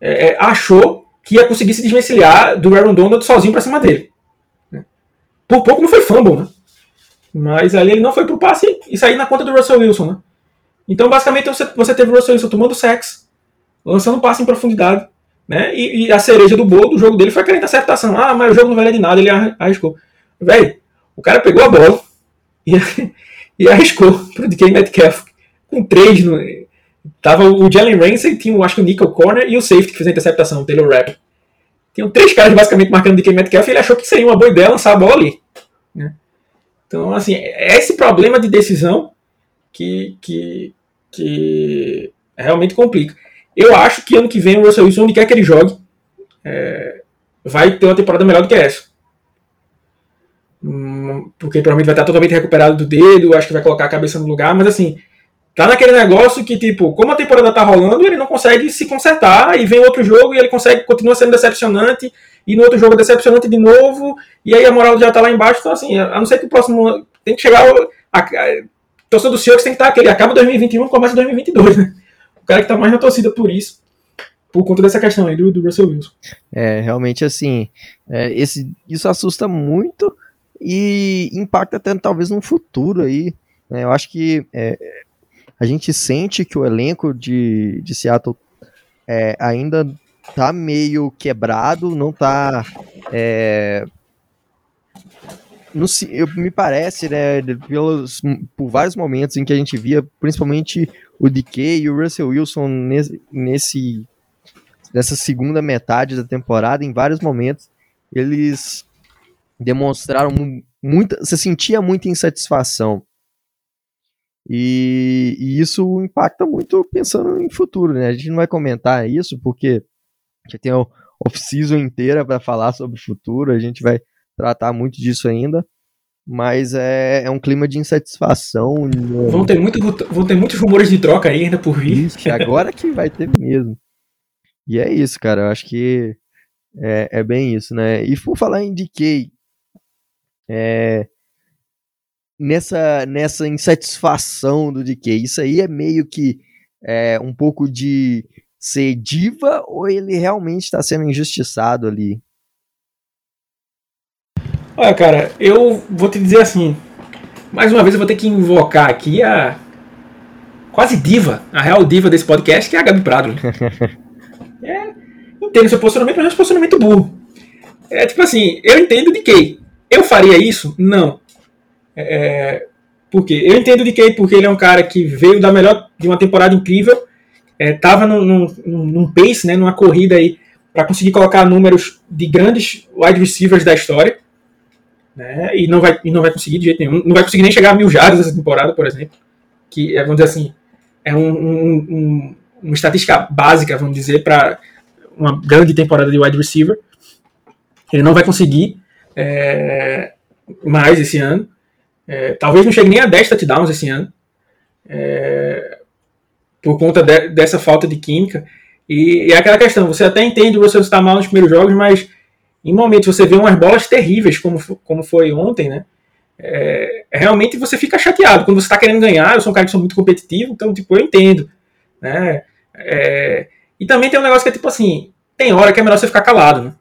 É, é, achou que ia conseguir se desvencilhar do Aaron Donald sozinho para cima dele. Né? Por pouco não foi fumble, né? Mas ali ele não foi pro passe e saiu na conta do Russell Wilson, né? Então, basicamente, você, você teve o Russell Wilson tomando sexo, lançando passe em profundidade, né? E, e, a cereja do bolo do jogo dele foi aquela interceptação. Ah, mas o jogo não valia de nada, ele arriscou. Velho, o cara pegou a bola e, e arriscou pro DK Metcalf com três no. Tava o Jalen Ramsey, tinha acho que o Nickel Corner e o safety que fez a interceptação, o Taylor Rapp. Tinham três caras basicamente marcando o DK Metcalf e ele achou que seria uma boa ideia lançar a bola ali. Né? Então, assim, é esse problema de decisão que, que, que realmente complica. Eu acho que ano que vem o Russell Wilson, onde quer que ele jogue, é, vai ter uma temporada melhor do que essa. Hum, porque provavelmente vai estar totalmente recuperado do dedo, acho que vai colocar a cabeça no lugar, mas assim, tá naquele negócio que, tipo, como a temporada tá rolando, ele não consegue se consertar, e vem outro jogo e ele consegue, continua sendo decepcionante, e no outro jogo é decepcionante de novo, e aí a moral já tá lá embaixo, então assim, a não ser que o próximo tem que chegar. A, a, torcedor do Seahawks tem que estar aquele, acaba 2021, começa 2022, né? O cara que tá mais na torcida por isso, por conta dessa questão aí do, do Russell Wilson. É, realmente assim, é, esse, isso assusta muito e impacta até talvez no futuro aí. Né? Eu acho que é, a gente sente que o elenco de, de Seattle é, ainda tá meio quebrado, não tá. É, no, eu, me parece, né, pelos, por vários momentos em que a gente via, principalmente o DK e o Russell Wilson nesse, nesse nessa segunda metade da temporada, em vários momentos, eles demonstraram muita. Você sentia muita insatisfação. E, e, isso impacta muito pensando em futuro, né? A gente não vai comentar isso porque já tem a off-season inteira para falar sobre o futuro, a gente vai tratar muito disso ainda mas é, é um clima de insatisfação. Né? Vão ter, muito, vão ter muitos rumores de troca aí ainda por vir. Isso, agora que vai ter mesmo. E é isso, cara. Eu acho que é, é bem isso, né? E por falar em DK, é, nessa, nessa insatisfação do DK, isso aí é meio que é, um pouco de ser diva ou ele realmente está sendo injustiçado ali? Olha, cara, eu vou te dizer assim. Mais uma vez eu vou ter que invocar aqui a quase diva, a real diva desse podcast, que é a Gabi Prado. é, entendo seu posicionamento, mas é um posicionamento burro. É tipo assim, eu entendo de quem. Eu faria isso? Não. É, por quê? Eu entendo de quem porque ele é um cara que veio da melhor de uma temporada incrível, é, tava num, num, num pace, né, numa corrida aí para conseguir colocar números de grandes wide receivers da história né? E não vai, e não vai conseguir de jeito nenhum. Não vai conseguir nem chegar a mil jardas essa temporada, por exemplo. Que é, vamos dizer assim, é um, um, um, uma estatística básica, vamos dizer, para uma grande temporada de wide receiver. Ele não vai conseguir é, mais esse ano. É, talvez não chegue nem a 10 touchdowns esse ano. É, por conta de, dessa falta de química. E, e é aquela questão, você até entende o Russell mal nos primeiros jogos, mas em momentos você vê umas bolas terríveis, como, como foi ontem, né? É, realmente você fica chateado. Quando você está querendo ganhar, eu sou um cara que sou muito competitivo, então, tipo, eu entendo. Né? É, e também tem um negócio que é tipo assim: tem hora que é melhor você ficar calado, né?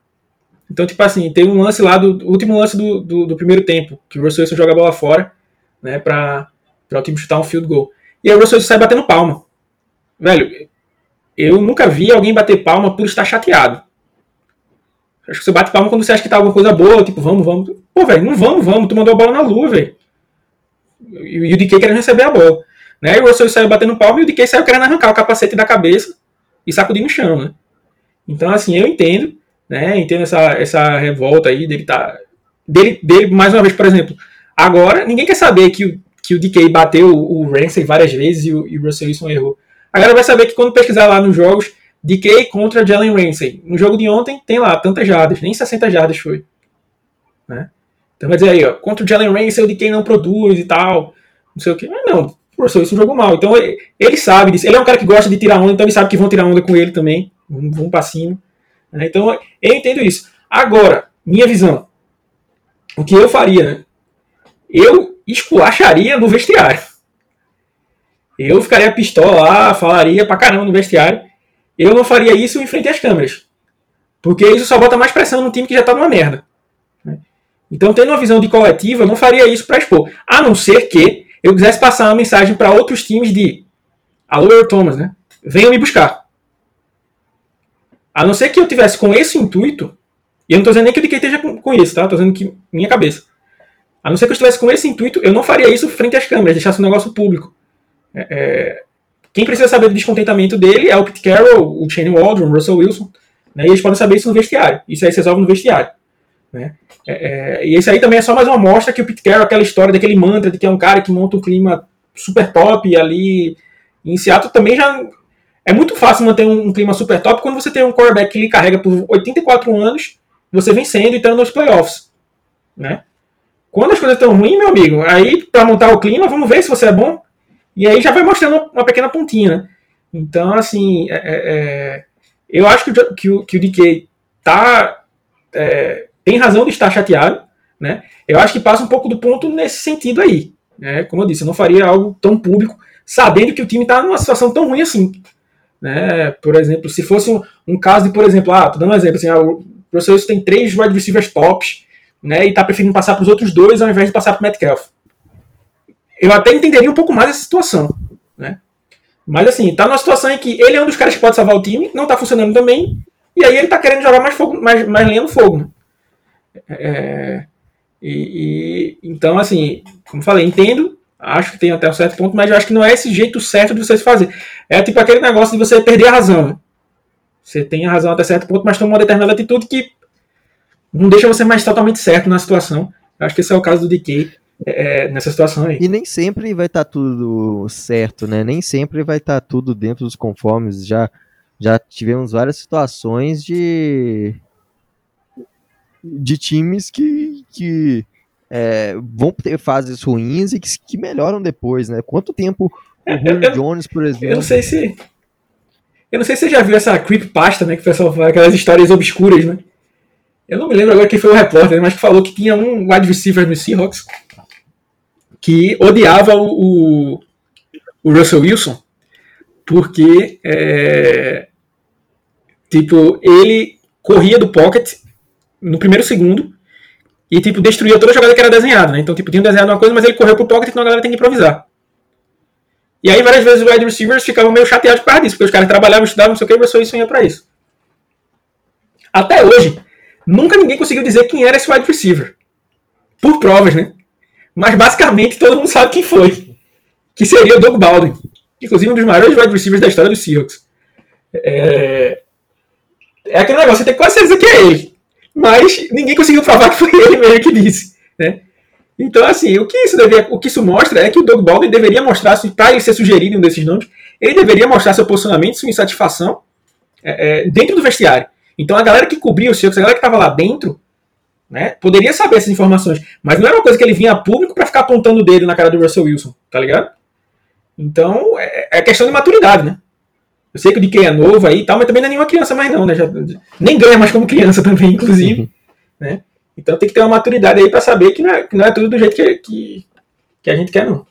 Então, tipo assim, tem um lance lá, do, último lance do, do, do, primeiro tempo, que o Russell Wilson joga a bola fora, né, pra o time chutar um field goal. E aí o Russell Wilson sai batendo palma. Velho, eu nunca vi alguém bater palma por estar chateado. Acho que você bate palma quando você acha que tá alguma coisa boa, tipo, vamos, vamos. Pô, velho, não vamos, vamos, tu mandou a bola na lua, velho. E o DK querendo receber a bola. Né? E o Russell saiu batendo palma e o DK saiu querendo arrancar o capacete da cabeça e sacudir no chão, né? Então, assim, eu entendo, né? Entendo essa, essa revolta aí dele tá. Dele, dele, mais uma vez, por exemplo, agora ninguém quer saber que o, que o DK bateu o Ramsey várias vezes e o, e o Russell Wilson errou. Agora vai saber que quando pesquisar lá nos jogos, DK contra Jalen Ramsey. No jogo de ontem tem lá tantas jardas, nem 60 jardas foi. Né? Então vai dizer aí, ó, contra o Jalen Ramsey o DK não produz e tal, não sei o que. Mas não, o Russell Wilson jogou mal. Então ele, ele, sabe disso. Ele é um cara que gosta de tirar onda, então ele sabe que vão tirar onda com ele também. Vão, vão pra cima. Né? Então eu entendo isso. Agora, minha visão. O que eu faria, né? Eu esculacharia no vestiário. Eu ficaria pistola lá, falaria pra caramba no vestiário. Eu não faria isso em frente às câmeras. Porque isso só bota mais pressão no time que já tá numa merda. Então, tendo uma visão de coletiva, eu não faria isso para expor. A não ser que eu quisesse passar uma mensagem para outros times de Alô, Earl Thomas, né? Venham me buscar. A não ser que eu tivesse com esse intuito, e eu não estou dizendo nem que o DK esteja com, isso, tá? Estou dizendo que minha cabeça. A não ser que eu estivesse com esse intuito, eu não faria isso frente às câmeras, deixasse o negócio público. É, é, quem precisa saber do descontentamento dele é o Pete Carroll, o Shane Waldron, o Russell Wilson, né, e eles podem saber isso no vestiário. Isso aí se resolve no vestiário. Né? É, é, e isso aí também é só mais uma amostra que o Pete Carroll, aquela história daquele mantra de que é um cara que monta um clima super top ali em Seattle, também já é muito fácil manter um, um clima super top quando você tem um quarterback que lhe carrega por 84 anos, você vencendo e estando nos playoffs. Né? Quando as coisas estão ruins, meu amigo, aí para montar o clima, vamos ver se você é bom. E aí já vai mostrando uma pequena pontinha, né? Então, assim, é, é, é eu acho que o, que o, que o DK tá, é, tem razão de estar chateado, né? Eu acho que passa um pouco do ponto nesse sentido aí. Né? Como eu disse, eu não faria algo tão público, sabendo que o time está numa situação tão ruim assim. Né? Por exemplo, se fosse um, um caso de, por exemplo, ah, tô dando um exemplo, assim, ah, o professor tem três wide receivers tops, né? E está preferindo passar para os outros dois ao invés de passar para o Metcalf eu até entenderia um pouco mais essa situação, né? Mas assim, tá numa situação em que ele é um dos caras que pode salvar o time, não tá funcionando também, e aí ele tá querendo jogar mais fogo, mais, mais lenha no fogo, né? É, e, e, então, assim, como falei, entendo, acho que tem até um certo ponto, mas eu acho que não é esse jeito certo de você fazer. É tipo aquele negócio de você perder a razão. Né? Você tem a razão até certo ponto, mas toma uma determinada atitude que não deixa você mais totalmente certo na situação. Eu acho que esse é o caso do DK. É, nessa situação aí. E nem sempre vai estar tá tudo certo, né? Nem sempre vai estar tá tudo dentro dos conformes. Já, já tivemos várias situações de de times que, que é, vão ter fases ruins e que, que, melhoram depois, né? Quanto tempo o é, Julio Jones, por exemplo. Eu não sei se. Eu não sei se você já viu essa creepypasta, né? Que o pessoal fala, aquelas histórias obscuras, né? Eu não me lembro agora quem foi o repórter, mas que falou que tinha um wide receiver no Seahawks que odiava o, o, Russell Wilson porque é, tipo ele corria do pocket no primeiro segundo e tipo destruía toda a jogada que era desenhada, né? Então tipo tinha desenhado uma coisa, mas ele correu pro pocket então a galera tem que improvisar. E aí várias vezes os wide receivers ficavam meio chateados por causa disso, porque os caras trabalhavam, estudavam, não sei o que, e o Russell Wilson ia para isso. Até hoje, nunca ninguém conseguiu dizer quem era esse wide receiver. Por provas, né? Mas basicamente todo mundo sabe quem foi. Que seria o Doug Baldwin. Inclusive um dos maiores wide receivers da história dos Seahawks. É, é aquele negócio, você tem quase certeza que é ele. Mas ninguém conseguiu provar que foi ele mesmo que disse. Né? Então, assim, o que, isso deveria, o que isso mostra é que o Doug Baldwin deveria mostrar, para ele ser sugerido um desses nomes, ele deveria mostrar seu posicionamento, sua insatisfação é, é, dentro do vestiário. Então, a galera que cobria o Seahawks, a galera que estava lá dentro, né? Poderia saber essas informações, mas não era uma coisa que ele vinha a público para ficar apontando o dedo na cara do Russell Wilson, tá ligado? Então é, é questão de maturidade, né? Eu sei que o DK é novo aí e tal, mas também não é nenhuma criança mais não, né? Já, nem ganha mais como criança também, inclusive, uhum. né? Então tem que ter uma maturidade aí para saber que não, é, que não é tudo do jeito que, que, que a gente quer, não.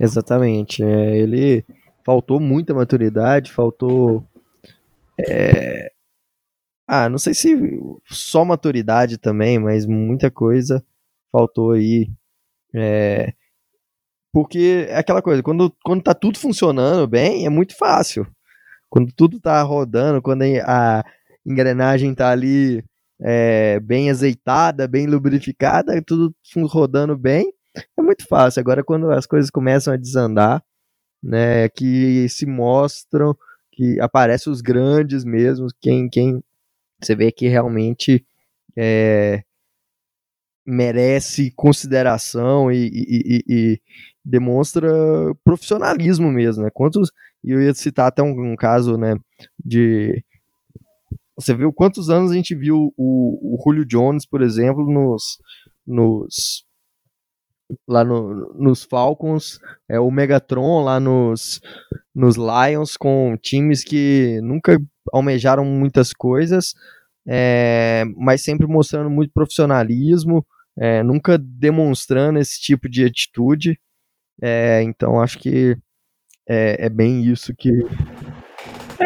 Exatamente. É, ele faltou muita maturidade, faltou é, Ah, não sei se só maturidade também, mas muita coisa faltou aí. É, porque é aquela coisa, quando, quando tá tudo funcionando bem, é muito fácil. Quando tudo tá rodando, quando a engrenagem tá ali é, bem azeitada, bem lubrificada, tudo rodando bem, é muito fácil. Agora, quando as coisas começam a desandar, né, que se mostram, que aparecem os grandes mesmo, quem, quem você vê que realmente é, merece consideração e, e, e, e, demonstra profissionalismo mesmo, né? Quantos, e eu ia citar até um, um, caso, né, de você viu quantos anos a gente viu o, o Julio Jones, por exemplo, nos, nos lá no, nos Falcons, é, o Megatron lá nos, nos Lions, com times que nunca almejaram muitas coisas, é, mas sempre mostrando muito profissionalismo, é, nunca demonstrando esse tipo de atitude. É, então acho que é, é bem isso que,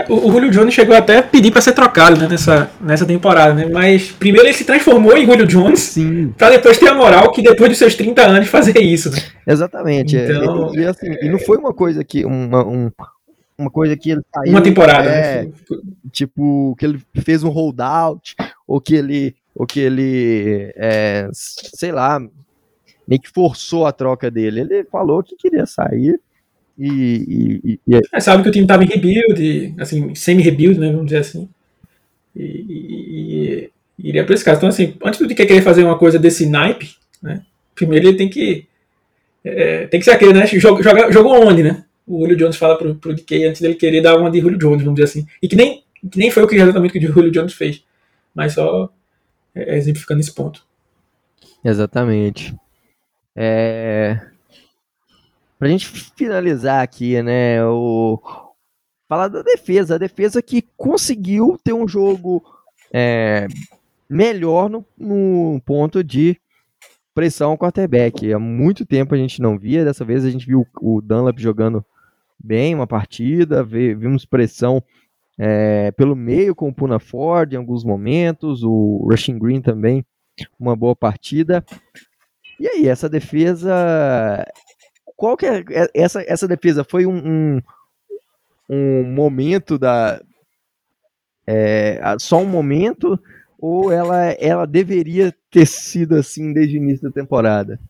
o, o Julio Jones chegou até a pedir para ser trocado né, nessa, nessa temporada, né? Mas primeiro ele se transformou em Julio Jones para depois ter a moral que depois dos seus 30 anos fazer isso. Né? Exatamente. É, então, e, e, assim, e não foi uma coisa que. Uma, um, uma coisa que ele saiu, Uma temporada, é, né? Tipo, que ele fez um holdout, ou que ele. Ou que ele. É, sei lá. Meio que forçou a troca dele. Ele falou que queria sair e, e, e... É, sabe que o time estava em rebuild, assim, semi-rebuild, né, vamos dizer assim. E, e, e iria para esse caso. Então, assim, antes de querer fazer uma coisa desse naipe, né, primeiro ele tem que é, tem que ser aquele, né, joga, jogou onde, né? O Julio Jones fala pro, pro DK antes dele querer dar uma de Julio Jones, vamos dizer assim. E que nem, que nem foi o que exatamente que o Julio Jones fez, mas só é, exemplificando esse ponto. Exatamente. É, pra gente finalizar aqui, né, o falar da defesa, a defesa que conseguiu ter um jogo é, melhor no, no, ponto de pressão ao quarterback. Há muito tempo a gente não via, dessa vez a gente viu o Dunlap jogando bem uma partida, vimos pressão é, pelo meio com o Puna Ford em alguns momentos, o Rushing Green também, uma boa partida. E aí, essa defesa qual que é, é essa, essa defesa? Foi um, um, um momento da. É, só um momento? Ou ela, ela deveria ter sido assim desde o início da temporada?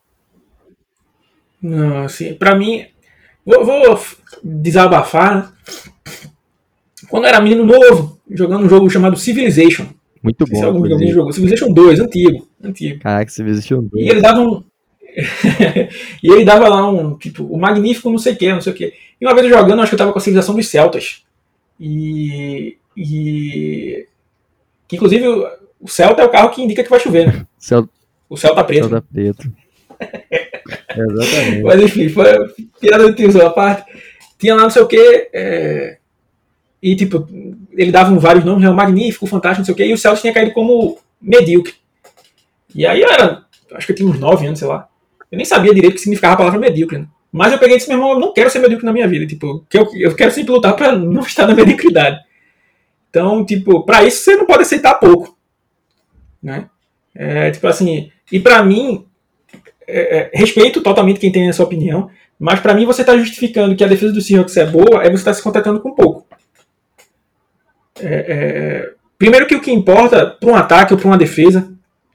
Não, assim, pra mim. Vou, vou desabafar. Né? Quando eu era menino novo, jogando um jogo chamado Civilization. Muito bom. Se algum jogou. Civilization 2, antigo. antigo. Caraca, Civilization 2. E ele dava um, e ele dava lá um, tipo, o magnífico não sei o que, não sei o que. E uma vez jogando, acho que eu tava com a civilização dos Celtas. E. e que inclusive o Celta é o carro que indica que vai chover, né? Cel... O Celta preto. Celta preto. Exatamente. Mas enfim, foi piada do tiozão a parte. Tinha lá não sei o que. É... E tipo, ele dava vários nomes, né? O magnífico, o fantástico, não sei o que, e o Celta tinha caído como medíocre. E aí eu era. Acho que eu tinha uns 9 anos, sei lá. Eu nem sabia direito o que significava a palavra medíocre. Né? Mas eu peguei e disse, meu irmão, eu não quero ser medíocre na minha vida. Tipo, que eu, eu quero sempre lutar para não estar na mediocridade. Então, tipo, para isso você não pode aceitar pouco. Né? É, tipo assim, e para mim, é, é, respeito totalmente quem tem essa opinião, mas para mim você está justificando que a defesa do Seahawks é boa, é você tá se contentando com pouco. É, é, primeiro que o que importa para um ataque ou para uma defesa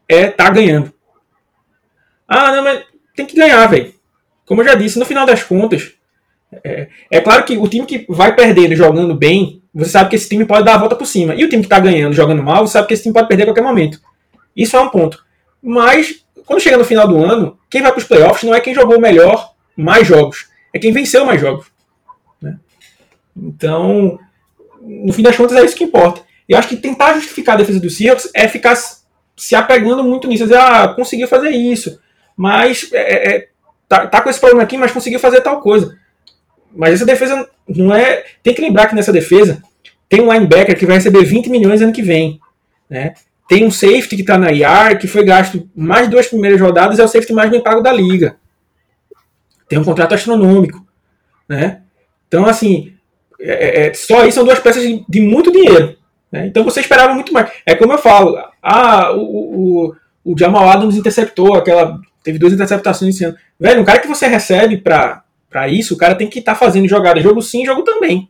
é estar tá ganhando. Ah, não, mas tem que ganhar, velho. Como eu já disse, no final das contas, é, é, claro que o time que vai perdendo jogando bem, você sabe que esse time pode dar a volta por cima. E o time que está ganhando jogando mal, você sabe que esse time pode perder a qualquer momento. Isso é um ponto. Mas, quando chega no final do ano, quem vai para os playoffs não é quem jogou melhor mais jogos, é quem venceu mais jogos. Né? Então, no fim das contas, é isso que importa. Eu acho que tentar justificar a defesa do Seahawks é ficar se apegando muito nisso. Dizer, ah, conseguiu fazer isso mas é, é, é, tá, tá com esse problema aqui, mas conseguiu fazer tal coisa. Mas essa defesa não é. Tem que lembrar que nessa defesa tem um linebacker que vai receber 20 milhões ano que vem. Né? Tem um safety que está na IAR, que foi gasto mais duas primeiras rodadas, é o safety mais bem pago da liga. Tem um contrato astronômico. Né? Então, assim, é, é, é só aí são duas peças de, de muito dinheiro. Né? Então você esperava muito mais. É como eu falo, ah, o, o, o Jamal Adams interceptou, aquela, teve duas interceptações esse ano. Velho, um cara que você recebe para isso, o cara tem que estar tá fazendo jogada, jogo sim, jogo também.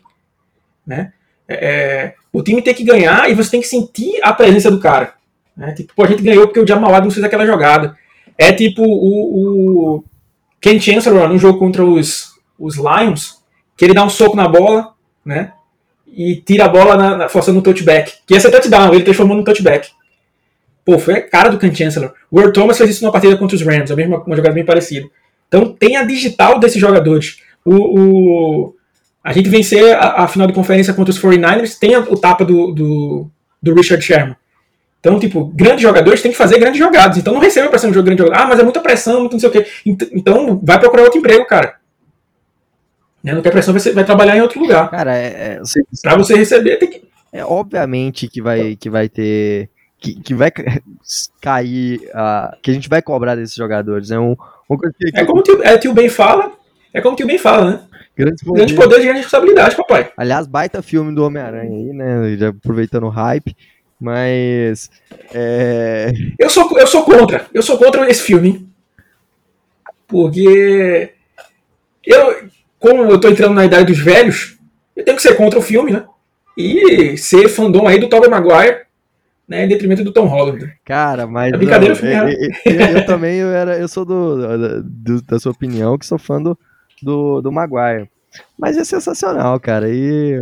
Né? É, é, o time tem que ganhar e você tem que sentir a presença do cara. Né? Tipo, pô, a gente ganhou porque o Jamal Adams fez aquela jogada. É tipo o, o Ken Chancellor no jogo contra os, os Lions, que ele dá um soco na bola, né? e tira a bola na, na, forçando um touchback. Que ia ser touchdown, ele transformou num touchback. Pô, foi a cara do Ken Chancellor. O Earl Thomas fez isso numa partida contra os Rams, a mesma, uma jogada bem parecida. Então tem a digital desses jogadores. O, o a gente vencer a, a, final de conferência contra os 49ers tem o tapa do, do, do, Richard Sherman. Então, tipo, grandes jogadores têm que fazer grandes jogadas. Então não recebe a pressão de jogo grande jogador. Ah, mas é muita pressão, muito não sei o quê. Então vai procurar outro emprego, cara. Né? Não quer pressão, vai, vai trabalhar em outro lugar. Cara, é, é, para você receber, tem que. É obviamente que vai, que vai ter. Que, que vai cair. Uh, que a gente vai cobrar desses jogadores. É, um, que, é como o tio, é, tio Ben fala. É como o tio Ben fala, né? Grandes poderes, grande poder grande responsabilidade, papai. Aliás, baita filme do Homem-Aranha aí, né? Já aproveitando o hype. Mas. É... Eu, sou, eu sou contra. Eu sou contra esse filme. Porque. Eu, como eu tô entrando na idade dos velhos, eu tenho que ser contra o filme, né? E ser fandom aí do Tobey Maguire, né, em detrimento do Tom Holland. Cara, mas. É brincadeira, não, eu, eu, eu, eu, também eu, era, eu sou do, do, da sua opinião, que sou fã do, do, do Maguire. Mas é sensacional, cara. E.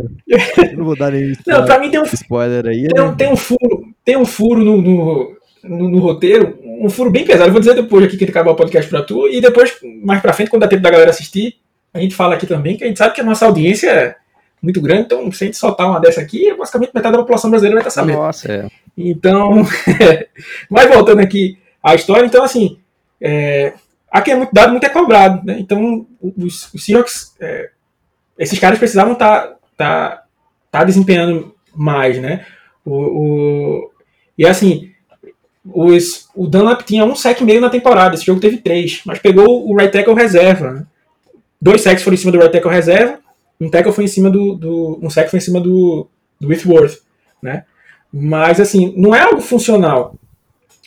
não vou dar nem não, pra mim tem um, spoiler aí. Tem, né? tem um furo, tem um furo no, no, no, no, roteiro, um furo bem pesado. Eu vou dizer depois aqui que acabar o podcast pra tu, e depois, mais pra frente, quando dá tempo da galera assistir, a gente fala aqui também que a gente sabe que a nossa audiência é muito grande, então se a gente soltar uma dessa aqui, basicamente metade da população brasileira vai estar sabendo. Nossa, é. Então, mas voltando aqui à história, então assim, é, aqui é muito dado, muito é cobrado, né? Então os, os Seahawks, é, esses caras precisavam estar tá, tá, tá desempenhando mais, né? O, o, e assim, os, o Dunlap tinha um sec meio na temporada, esse jogo teve três, mas pegou o right tackle reserva, né? Dois sacks foram em cima do right tackle reserva, um tackle foi em cima do, do um sack foi em cima do, do Whitworth, né? Mas assim, não é algo funcional.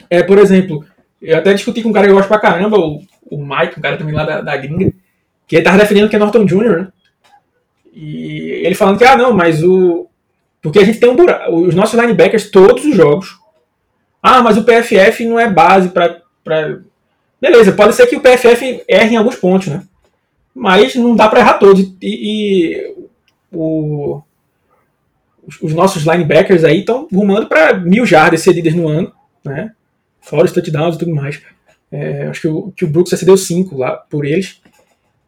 É, por exemplo, eu até discuti com um cara que eu gosto pra caramba, o, o Mike, um cara também lá da, da gringa, que ele tava defendendo que é Norton Jr., né? E ele falando que, ah, não, mas o. Porque a gente tem um buraco. Os nossos linebackers, todos os jogos. Ah, mas o PFF não é base para. Pra... Beleza, pode ser que o PFF erre em alguns pontos, né? Mas não dá para errar todos. E, e o, os nossos linebackers aí estão rumando para mil jardas cedidas no ano, né? fora os touchdowns e tudo mais. É, acho que o, que o Brooks cedeu cinco lá por eles.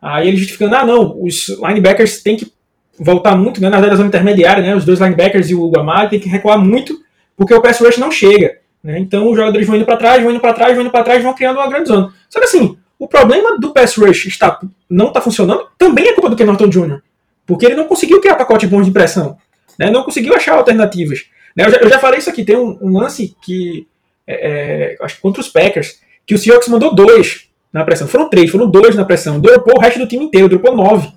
Aí ele justificando, ah não, os linebackers têm que voltar muito, né, na verdade, zona intermediária, né, os dois linebackers e o Guamari têm que recuar muito, porque o pass rush não chega. Né, então os jogadores vão indo para trás, vão indo para trás, vão indo para trás, vão criando uma grande zona. Só que assim, o problema do pass rush está, não está funcionando também é culpa do Ken Norton Jr., porque ele não conseguiu criar pacote bons de pressão, né? não conseguiu achar alternativas. Né? Eu, já, eu, já, falei isso aqui, tem um, um lance que, é, é, acho que contra os Packers, que o Seahawks mandou dois na pressão. Foram três, foram dois na pressão. Dropou o resto do time inteiro, dropou nove.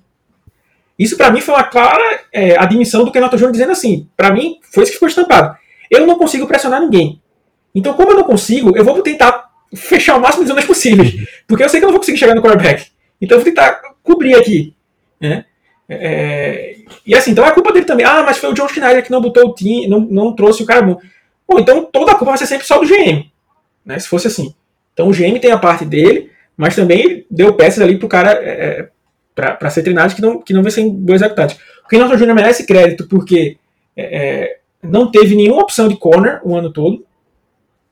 Isso para mim foi uma clara é, admissão do Ken Norton Jr. dizendo assim, para mim foi isso que ficou estampado. Eu não consigo pressionar ninguém. Então, como eu não consigo, eu vou tentar fechar o máximo de zonas possíveis. Porque eu sei que eu não vou conseguir chegar no quarterback. Então eu vou tentar cobrir aqui. Né? É, e assim, então é culpa dele também. Ah, mas foi o John Schneider que não botou o time, não, não trouxe o cara bom. Bom, então toda a culpa vai ser sempre só do GM. Né? Se fosse assim. Então o GM tem a parte dele, mas também deu peças ali pro cara é, é para ser treinado que não, que não vai ser boas executados. O Renato Júnior merece crédito porque é, é, não teve nenhuma opção de corner o ano todo.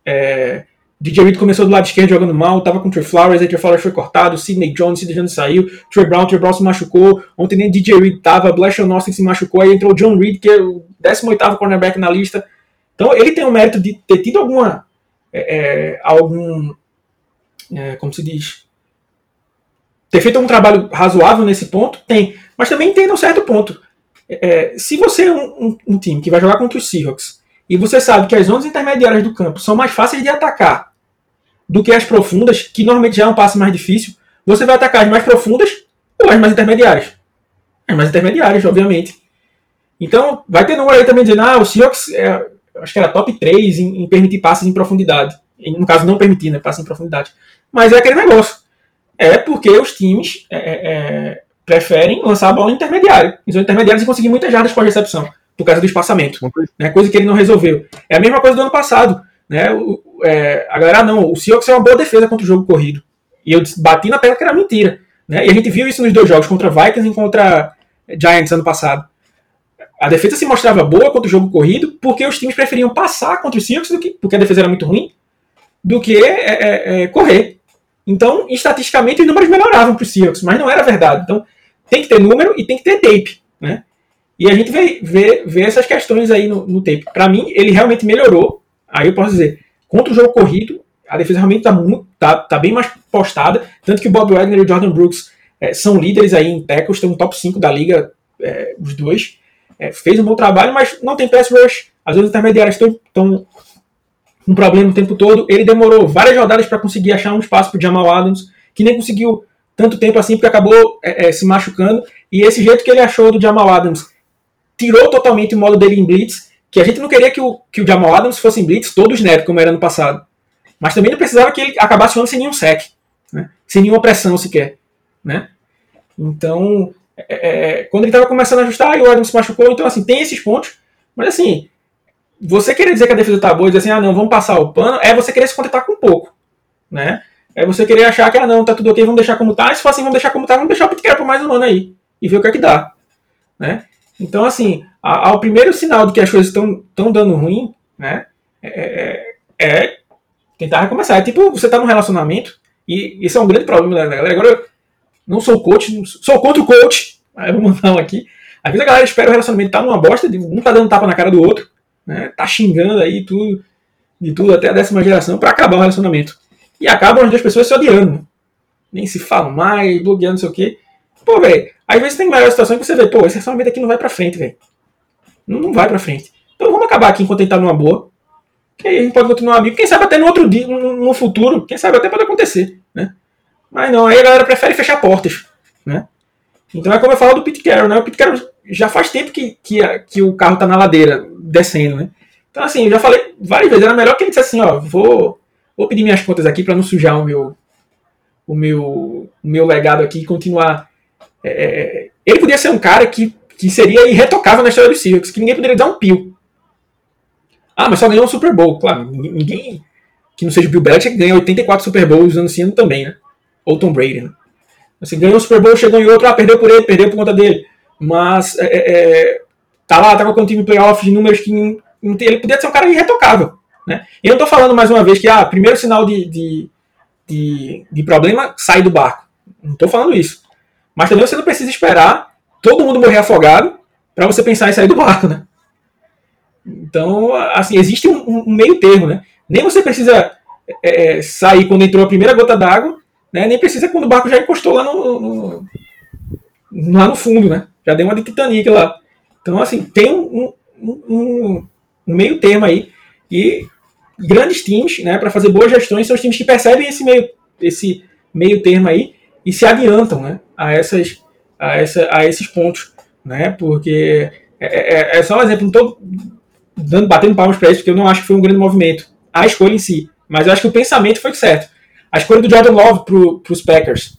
É, DJ Reed começou do lado esquerdo jogando mal, tava com o Trey Flowers, aí Trey Flowers foi cortado, Sidney Jones, Sidney Jones saiu, Trey Brown, Trey Brown se machucou, ontem nem DJ Reed tava, Blashon Austin se machucou, aí entrou John Reed, que é o 18º cornerback na lista. Então ele tem o mérito de ter tido alguma, é, é, algum, é, como se diz, ter feito um trabalho razoável nesse ponto, tem, mas também tem um certo ponto. É, se você é um, um, um time que vai jogar contra os Seahawks, e você sabe que as zonas intermediárias do campo são mais fáceis de atacar do que as profundas, que normalmente já é um passe mais difícil, você vai atacar as mais profundas ou as mais intermediárias. As mais intermediárias, obviamente. Então, vai ter número aí também dizendo, ah, o Seahawks, é, acho que era top 3 em, em, permitir passes em profundidade. No caso, não permitir, né, passes em profundidade. Mas é aquele negócio. É porque os times é, é, é preferem lançar a bola intermediária. Em zona intermediária e conseguir muitas jardas por recepção, por causa do espaçamento. Né, coisa que ele não resolveu. É a mesma coisa do ano passado. Né, o, é, a galera, não, o Seahawks é uma boa defesa contra o jogo corrido. E eu bati na pedra que era mentira. Né? E a gente viu isso nos dois jogos, contra Vikings e contra Giants ano passado. A defesa se mostrava boa contra o jogo corrido, porque os times preferiam passar contra os Seahawks, do que, porque a defesa era muito ruim, do que é, é, correr. Então, estatisticamente, os números melhoravam para os Seahawks, mas não era verdade. Então, tem que ter número e tem que ter tape. Né? E a gente vê, vê, vê essas questões aí no, no tape. Para mim, ele realmente melhorou. Aí eu posso dizer, contra o jogo corrido, a defesa realmente está tá, tá bem mais postada. Tanto que o Bob Wagner e o Jordan Brooks é, são líderes aí em tackles, estão no top 5 da liga, é, os dois é, fez um bom trabalho, mas não tem pass rush. As vezes intermediárias estão um problema o tempo todo. Ele demorou várias rodadas para conseguir achar um espaço para Jamal Adams, que nem conseguiu tanto tempo assim, porque acabou é, é, se machucando. E esse jeito que ele achou do Jamal Adams tirou totalmente o modo dele em blitz, que a gente não queria que o, que o Jamal Adams fosse em blitz todo snap, como era no passado. Mas também não precisava que ele acabasse jogando sem nenhum sec, né? sem nenhuma pressão sequer. Né? Então, é, é, quando ele estava começando a ajustar, o Adams se machucou, então assim, tem esses pontos, mas assim, você querer dizer que a defesa tá boa e dizer assim, ah não, vamos passar o pano, é você querer se contentar com pouco, né? É você querer achar que, ah não, tá tudo ok, vamos deixar como tá, e se for assim, vamos deixar como tá, vamos deixar o Pitcairn por mais um ano aí, e ver o que é que dá, né? Então assim, ao primeiro sinal de que as coisas estão dando ruim, né, é, é, é, tentar recomeçar. É tipo, você tá num relacionamento, e isso é um grande problema da galera, agora não sou coach, sou contra o coach. Aí vou mandar um aqui. Às vezes a galera espera o relacionamento tá numa bosta, um tá dando tapa na cara do outro, né? Tá xingando aí tudo, de tudo até a décima geração para acabar o relacionamento. E acabam as duas pessoas se odiando. Nem se falam mais, blogueando, não sei o quê. Pô, velho, às vezes tem maior situação que você vê, pô, esse relacionamento aqui não vai pra frente, velho. Não, não vai pra frente. Então vamos acabar aqui enquanto ele tá numa boa. Que aí a gente pode continuar amigo. Quem sabe até no outro dia, no, futuro, quem sabe até pode acontecer, né? Mas não, aí a galera prefere fechar portas, né? Então é como eu falo do Pete Carroll, né? O Pete Carroll já faz tempo que, que, que o carro tá na ladeira, descendo, né? Então assim, eu já falei várias vezes, era melhor que ele dissesse assim, ó, vou, vou pedir minhas contas aqui para não sujar o meu, o meu, o meu legado aqui e continuar. É, é, ele podia ser um cara que, que seria irretocável na história dos Seahawks, que ninguém poderia dar um pio. Ah, mas só ganhou um Super Bowl. Claro, ninguém que não seja o Bill Belichick ganha 84 Super Bowls ano também, né? ou Tom Brady. Né? Assim, ganhou o Super Bowl, chegou em outro, ah, perdeu por ele, perdeu por conta dele. Mas é, é, é tá lá, tá com o time playoffs de números que não, não tem, ele podia ser um cara irretocável. Né? E eu não tô falando mais uma vez que, ah, primeiro sinal de, de, de, de problema, sai do barco. Não tô falando isso. Mas também você não precisa esperar todo mundo morrer afogado para você pensar em sair do barco, né? Então, assim, existe um, um meio termo, né? Nem você precisa é, sair quando entrou a primeira gota d'água, né? Nem precisa quando o barco já encostou lá no, no, lá no fundo, né? Já deu uma de Titanic lá. Então, assim, tem um, um, um, um meio termo aí. E grandes times, né, para fazer boas gestões, são os times que percebem esse meio, esse meio termo aí e se adiantam né, a, essas, a, essa, a esses pontos. Né, porque é, é, é só um exemplo, não estou dando, batendo palmas para isso, porque eu não acho que foi um grande movimento. A escolha em si. Mas eu acho que o pensamento foi certo. A escolha do Jordan Love para os Packers.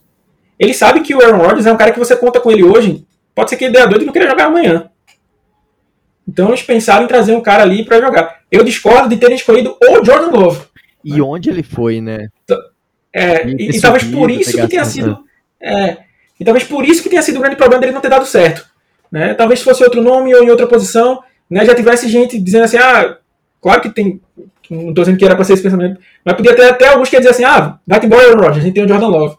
Ele sabe que o Aaron Rodgers é um cara que você conta com ele hoje. Pode ser que ele dê a doido e não queira jogar amanhã. Então eles pensaram em trazer um cara ali para jogar. Eu discordo de terem escolhido o Jordan Love. E onde ele foi, né? É, e, e, talvez por isso que tenha sido. É, e talvez por isso que tenha sido o grande problema dele não ter dado certo. Né? Talvez se fosse outro nome ou em outra posição, né, já tivesse gente dizendo assim, ah, claro que tem não estou dizendo que era para ser esse pensamento. Mas podia ter até alguns que iam dizer assim: ah, vai embora, Aaron Rodgers, a gente tem o Jordan Love.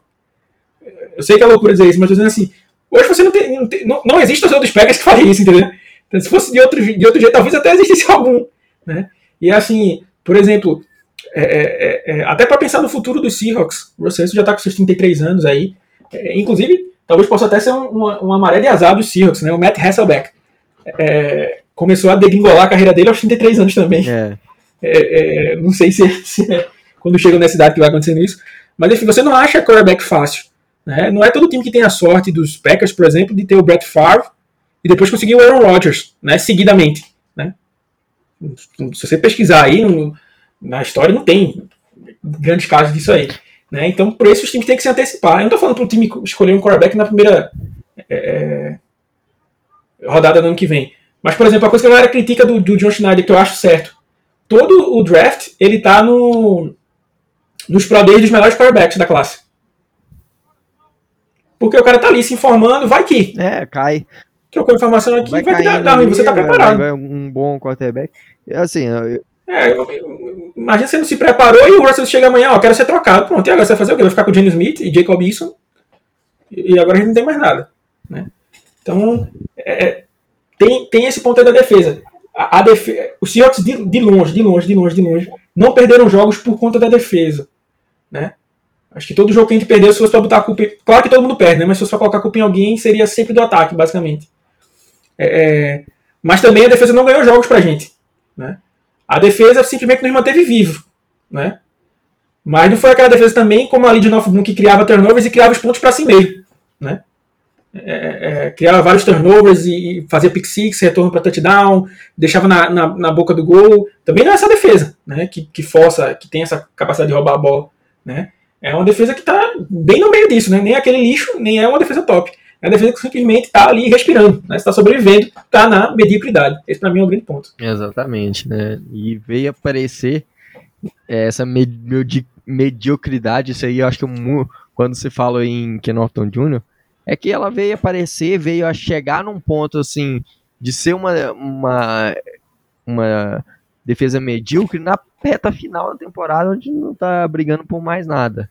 Eu sei que é loucura dizer isso, mas estou dizendo assim: hoje você não tem. Não, tem, não, não existe os outros Packers que fariam isso, entendeu? Então, se fosse de outro, de outro jeito, talvez até existisse algum. Né? E assim, por exemplo, é, é, é, até para pensar no futuro dos Seahawks, o Russell já está com seus 33 anos aí. É, inclusive, talvez possa até ser uma, uma maré de azar dos Seahawks, né? O Matt Hasselbeck é, começou a degringolar a carreira dele aos 33 anos também. É. É, é, não sei se, se é quando chega nessa idade que vai acontecendo isso. Mas enfim, você não acha quarterback fácil. Né? Não é todo time que tem a sorte dos Packers, por exemplo, de ter o Brett Favre e depois conseguiu o Aaron Rodgers, né, seguidamente. Né? Se você pesquisar aí, na história não tem grandes casos disso aí. Né? Então, por isso, os times têm que se antecipar. Eu não estou falando para o time escolher um quarterback na primeira é, é, rodada do ano que vem. Mas, por exemplo, a coisa que a galera critica do, do John Schneider, que eu acho certo. Todo o draft, ele está no, nos Pro Days dos melhores quarterbacks da classe. Porque o cara tá ali se informando, vai que. É, cai. Trocou informação aqui, vai, vai dar ruim, você tá preparado. Vai, um bom quarterback. Assim, eu... É, imagina você não se preparou e o Russell chega amanhã, ó, quero ser trocado. Pronto, e agora você vai fazer o quê? Vai ficar com o Jenny Smith e Jacob Eason e agora a gente não tem mais nada. Né? Então, é, é tem, tem esse ponto aí da defesa. A, a defe... Os Seahawks, de, de longe, de longe, de longe, de longe, não perderam jogos por conta da defesa. Né? Acho que todo jogo que a gente perdeu, se fosse para botar a culpa. Claro que todo mundo perde, né? mas se fosse para colocar a culpa em alguém, seria sempre do ataque, basicamente. É, é... Mas também a defesa não ganhou jogos pra gente. Né? A defesa simplesmente nos manteve vivo. Né? Mas não foi aquela defesa também como a Legion of Boom que criava turnovers e criava os pontos para si mesmo. Né? É, é, criava vários turnovers e fazia pick six, retorno para touchdown, deixava na, na, na, boca do gol. Também não é essa defesa né? que, que força, que tem essa capacidade de roubar a bola. Né? É uma defesa que está bem no meio disso, né? nem aquele lixo, nem é uma defesa top. É uma defesa que simplesmente está ali respirando, né? está sobrevivendo, está na mediocridade. Esse para mim é um grande ponto. Exatamente, né? E veio aparecer essa medi mediocridade, isso aí eu acho que eu, quando se fala em Ken Norton Jr., é que ela veio aparecer, veio a chegar num ponto assim de ser uma, uma, uma defesa medíocre na reta final da temporada, onde não tá brigando por mais nada.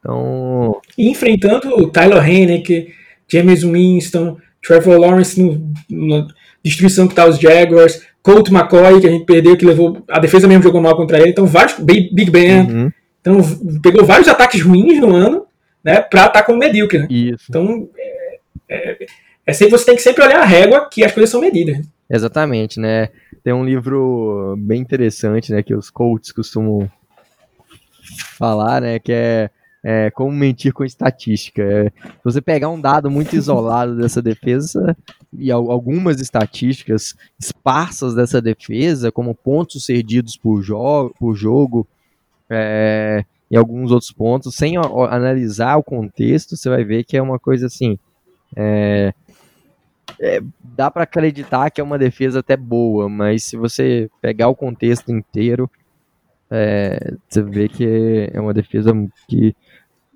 Então. E enfrentando o Tyler Haneke, James Winston, Trevor Lawrence no, na destruição que tá os Jaguars, Colt McCoy, que a gente perdeu, que levou. A defesa mesmo jogou mal contra ele. Então, vários. Big Ben. Uhum. Então, pegou vários ataques ruins no ano, né? Pra estar tá com medíocre, né? Isso. Então, é, é, é sempre, você tem que sempre olhar a régua que as coisas são medidas. Exatamente, né? Tem um livro bem interessante, né, que os coaches costumam falar, né, que é, é como mentir com estatística. É, você pegar um dado muito isolado dessa defesa e algumas estatísticas esparsas dessa defesa, como pontos cedidos por, jo por jogo é, e alguns outros pontos, sem analisar o contexto, você vai ver que é uma coisa assim. É, é, dá para acreditar que é uma defesa até boa, mas se você pegar o contexto inteiro, é, você vê que é uma defesa que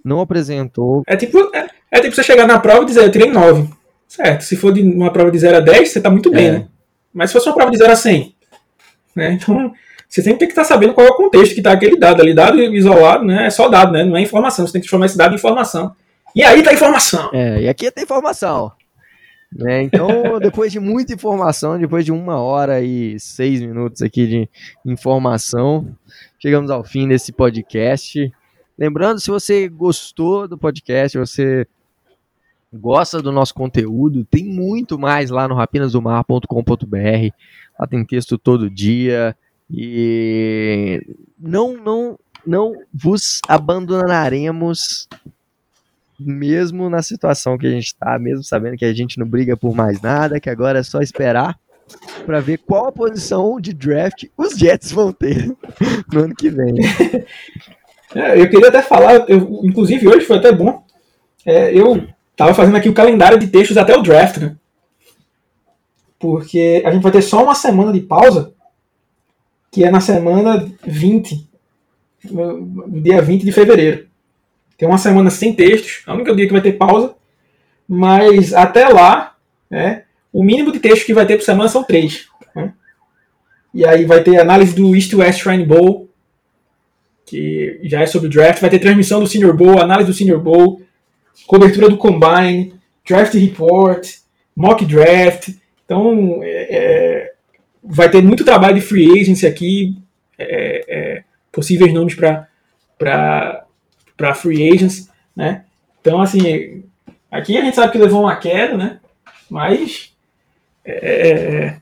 não apresentou. É tipo, é, é tipo você chegar na prova e dizer, eu tirei 9. Certo, se for de uma prova de 0 a 10, você tá muito bem, é. né? Mas se fosse uma prova de 0 a 100, né? Então, você sempre tem que estar tá sabendo qual é o contexto que tá aquele dado ali. Dado isolado, né? É só dado, né? Não é informação. Você tem que transformar esse dado em informação. E aí tá a informação. É, e aqui tem informação. Né? Então, depois de muita informação, depois de uma hora e seis minutos aqui de informação, chegamos ao fim desse podcast. Lembrando, se você gostou do podcast, você gosta do nosso conteúdo, tem muito mais lá no rapinasdomar.com.br. Lá tem texto todo dia e não não não vos abandonaremos mesmo na situação que a gente está, mesmo sabendo que a gente não briga por mais nada, que agora é só esperar para ver qual a posição de draft os Jets vão ter no ano que vem. É, eu queria até falar, eu, inclusive hoje foi até bom. É, eu tava fazendo aqui o calendário de textos até o draft, né? Porque a gente vai ter só uma semana de pausa, que é na semana 20, dia 20 de fevereiro. Tem uma semana sem textos, é o único dia que vai ter pausa. Mas até lá, né, o mínimo de textos que vai ter por semana são três. Né? E aí vai ter análise do East West Shrine Bowl, que já é sobre draft. Vai ter transmissão do Senior Bowl, análise do Senior Bowl, cobertura do Combine, Draft Report, Mock Draft. Então, é, é, vai ter muito trabalho de free agency aqui, é, é possíveis nomes para free agents, né? Então, assim, aqui a gente sabe que levou uma queda, né? Mas é, é, é,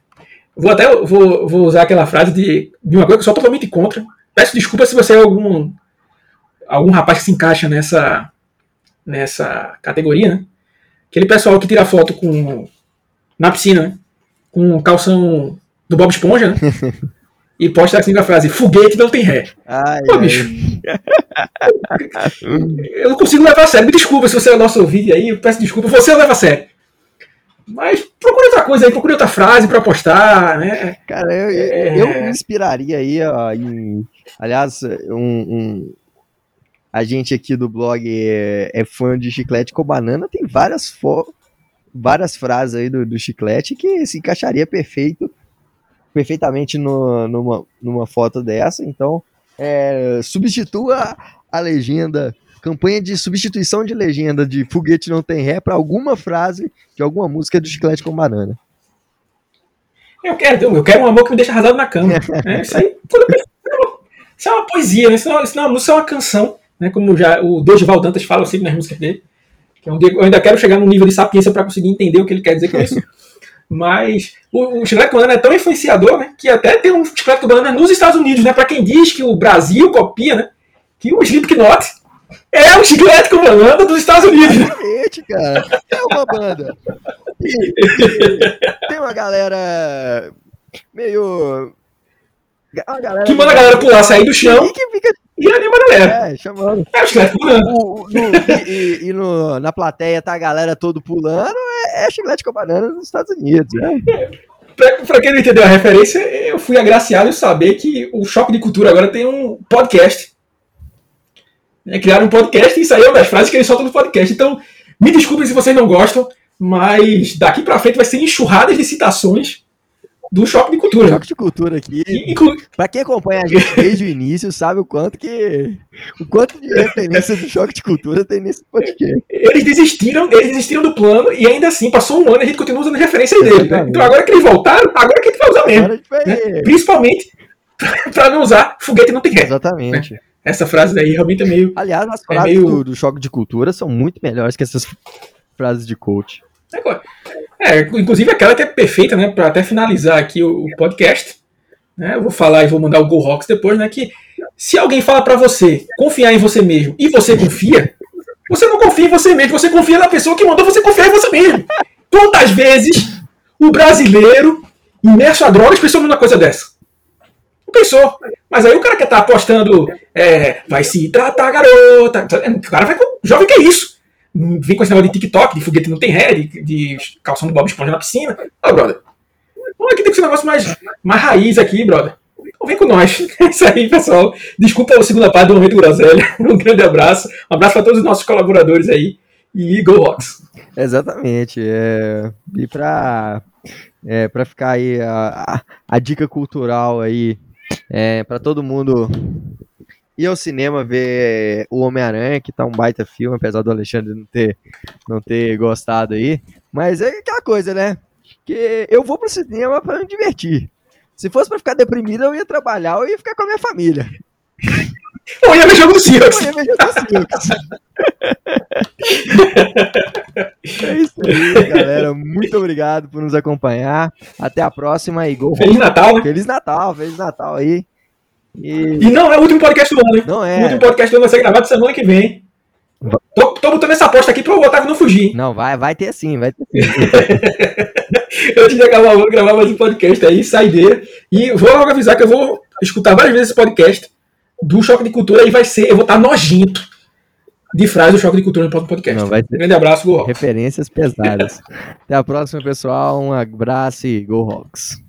vou até vou, vou usar aquela frase de, de uma coisa que eu sou totalmente contra. Peço desculpa se você é algum algum rapaz que se encaixa nessa nessa categoria, né? Aquele pessoal que tira foto com na piscina, né? Com um calção do Bob Esponja, né? e posta assim a frase: foguete não tem ré. Ai, Pô, bicho. eu não consigo levar a sério. Me desculpa se você é nosso ouvinte aí, eu peço desculpa. Você leva a sério. Mas procure outra coisa aí, procure outra frase pra postar, né? Cara, eu, eu- É. eu me inspiraria aí, ó, em. Aliás, um, um- a gente aqui do blog é, é fã de chiclete com banana, tem várias, fo- várias frases aí do, do chiclete que se encaixaria perfeito, perfeitamente no- numa, numa foto dessa. Então, é, substitua a legenda, campanha de substituição de legenda de foguete não tem ré para alguma frase de alguma música do chiclete com banana. Eu quero, eu quero um amor que me deixa arrasado na cama. né? Isso aí tudo bem. Isso é uma poesia, né? Isso não, é- isso não é uma música, é uma canção, né? Como já o Dorival Dantas fala sempre nas músicas dele. Que é um dia- eu ainda quero chegar num nível de sapiência para conseguir entender o que ele quer dizer com isso. Mas o, o chiclete com banana é tão influenciador, né? Que até tem um chiclete com banana nos Estados Unidos, né? Para quem diz que o Brasil copia, né? Que o Slipknot é um chiclete com banana dos Estados Unidos. Exatamente, cara. É uma banda. E- e tem uma galera meio. Uma galera Que manda a galera pular, sair do chão E que fica e anima a galera. é, chamando. É o chiclete com banana. O- o- no- e e- e no- na plateia tá a galera todo pulando. É, é chiclete com banana nos Estados Unidos. né? Pra, pra quem não entendeu a referência, eu fui agraciado em saber que o Choque de Cultura agora tem um podcast. É, criaram um podcast e isso aí é uma das frases que eles soltam no podcast. Então, me desculpem se vocês não gostam, mas daqui pra frente vai ser enxurradas de citações do Choque de Cultura. Choque de cultura aqui. Inclu- Pra quem acompanha a gente desde o início, sabe o quanto que. O quanto de referência do choque de cultura tem nesse podcast. eles desistiram, eles desistiram do plano e ainda assim passou um ano e a gente continua usando referência dele. Né? Então agora que eles voltaram, agora que a gente vai usar mesmo. Vai. né? Principalmente pra não usar foguete não tem ré. Exatamente. Essa frase daí realmente é meio. Aliás, as É frases meio- do, do choque de cultura são muito melhores que essas frases de coach. É, inclusive aquela que é perfeita, né? Para até finalizar aqui o, o podcast. Né, eu vou falar e vou mandar o Go Rocks depois, né? Que se alguém fala para você confiar em você mesmo e você confia, você não confia em você mesmo, você confia na pessoa que mandou você confiar em você mesmo. Quantas vezes o brasileiro, imerso a drogas, pensou numa coisa dessa? Não pensou. Mas aí o cara que tá apostando, é, vai se tratar, garota. O cara vai com. Jovem, que é isso? Vem com esse negócio de TikTok, de foguete não tem ré, de, de calção do Bob Esponja na piscina. Ô, brother. Vamos aqui tem que ser um negócio mais, mais raiz aqui, brother. Então vem com nós. É isso aí, pessoal. Desculpa a segunda parte do Momento Groselha. Um grande abraço. Um abraço para todos os nossos colaboradores aí. E Go Rocks. Exatamente. É, e pra, é, pra ficar aí a, a, a dica cultural aí, é, pra todo mundo ir ao cinema ver o Homem-Aranha, que tá um baita filme, apesar do Alexandre não ter, não ter gostado aí. Mas é aquela coisa, né? Que eu vou pro cinema pra me divertir. Se fosse pra ficar deprimido, eu ia trabalhar, eu ia ficar com a minha família. Ou ia ver jogo do Eu Seahawks. ia ver jogo do Seahawks. É isso aí, galera. Muito obrigado por nos acompanhar. Até a próxima e gol. Feliz Natal, né? Feliz Natal, Feliz Natal aí. E E não é o último podcast do ano, hein? não O é. último podcast do ano vai ser gravado semana que vem. Tô, tô botando essa aposta aqui pro Otávio não fugir. Não, vai, vai ter sim, vai ter sim. Antes de acabar o ano, gravar mais um podcast aí, saideira. E vou logo avisar que eu vou escutar várias vezes esse podcast do Choque de Cultura e vai ser, eu vou estar nojento de frase do Choque de Cultura no próximo podcast. Não, vai Um ter grande abraço, Go referências pesadas. Até a próxima, pessoal. Um abraço e Go Rocks.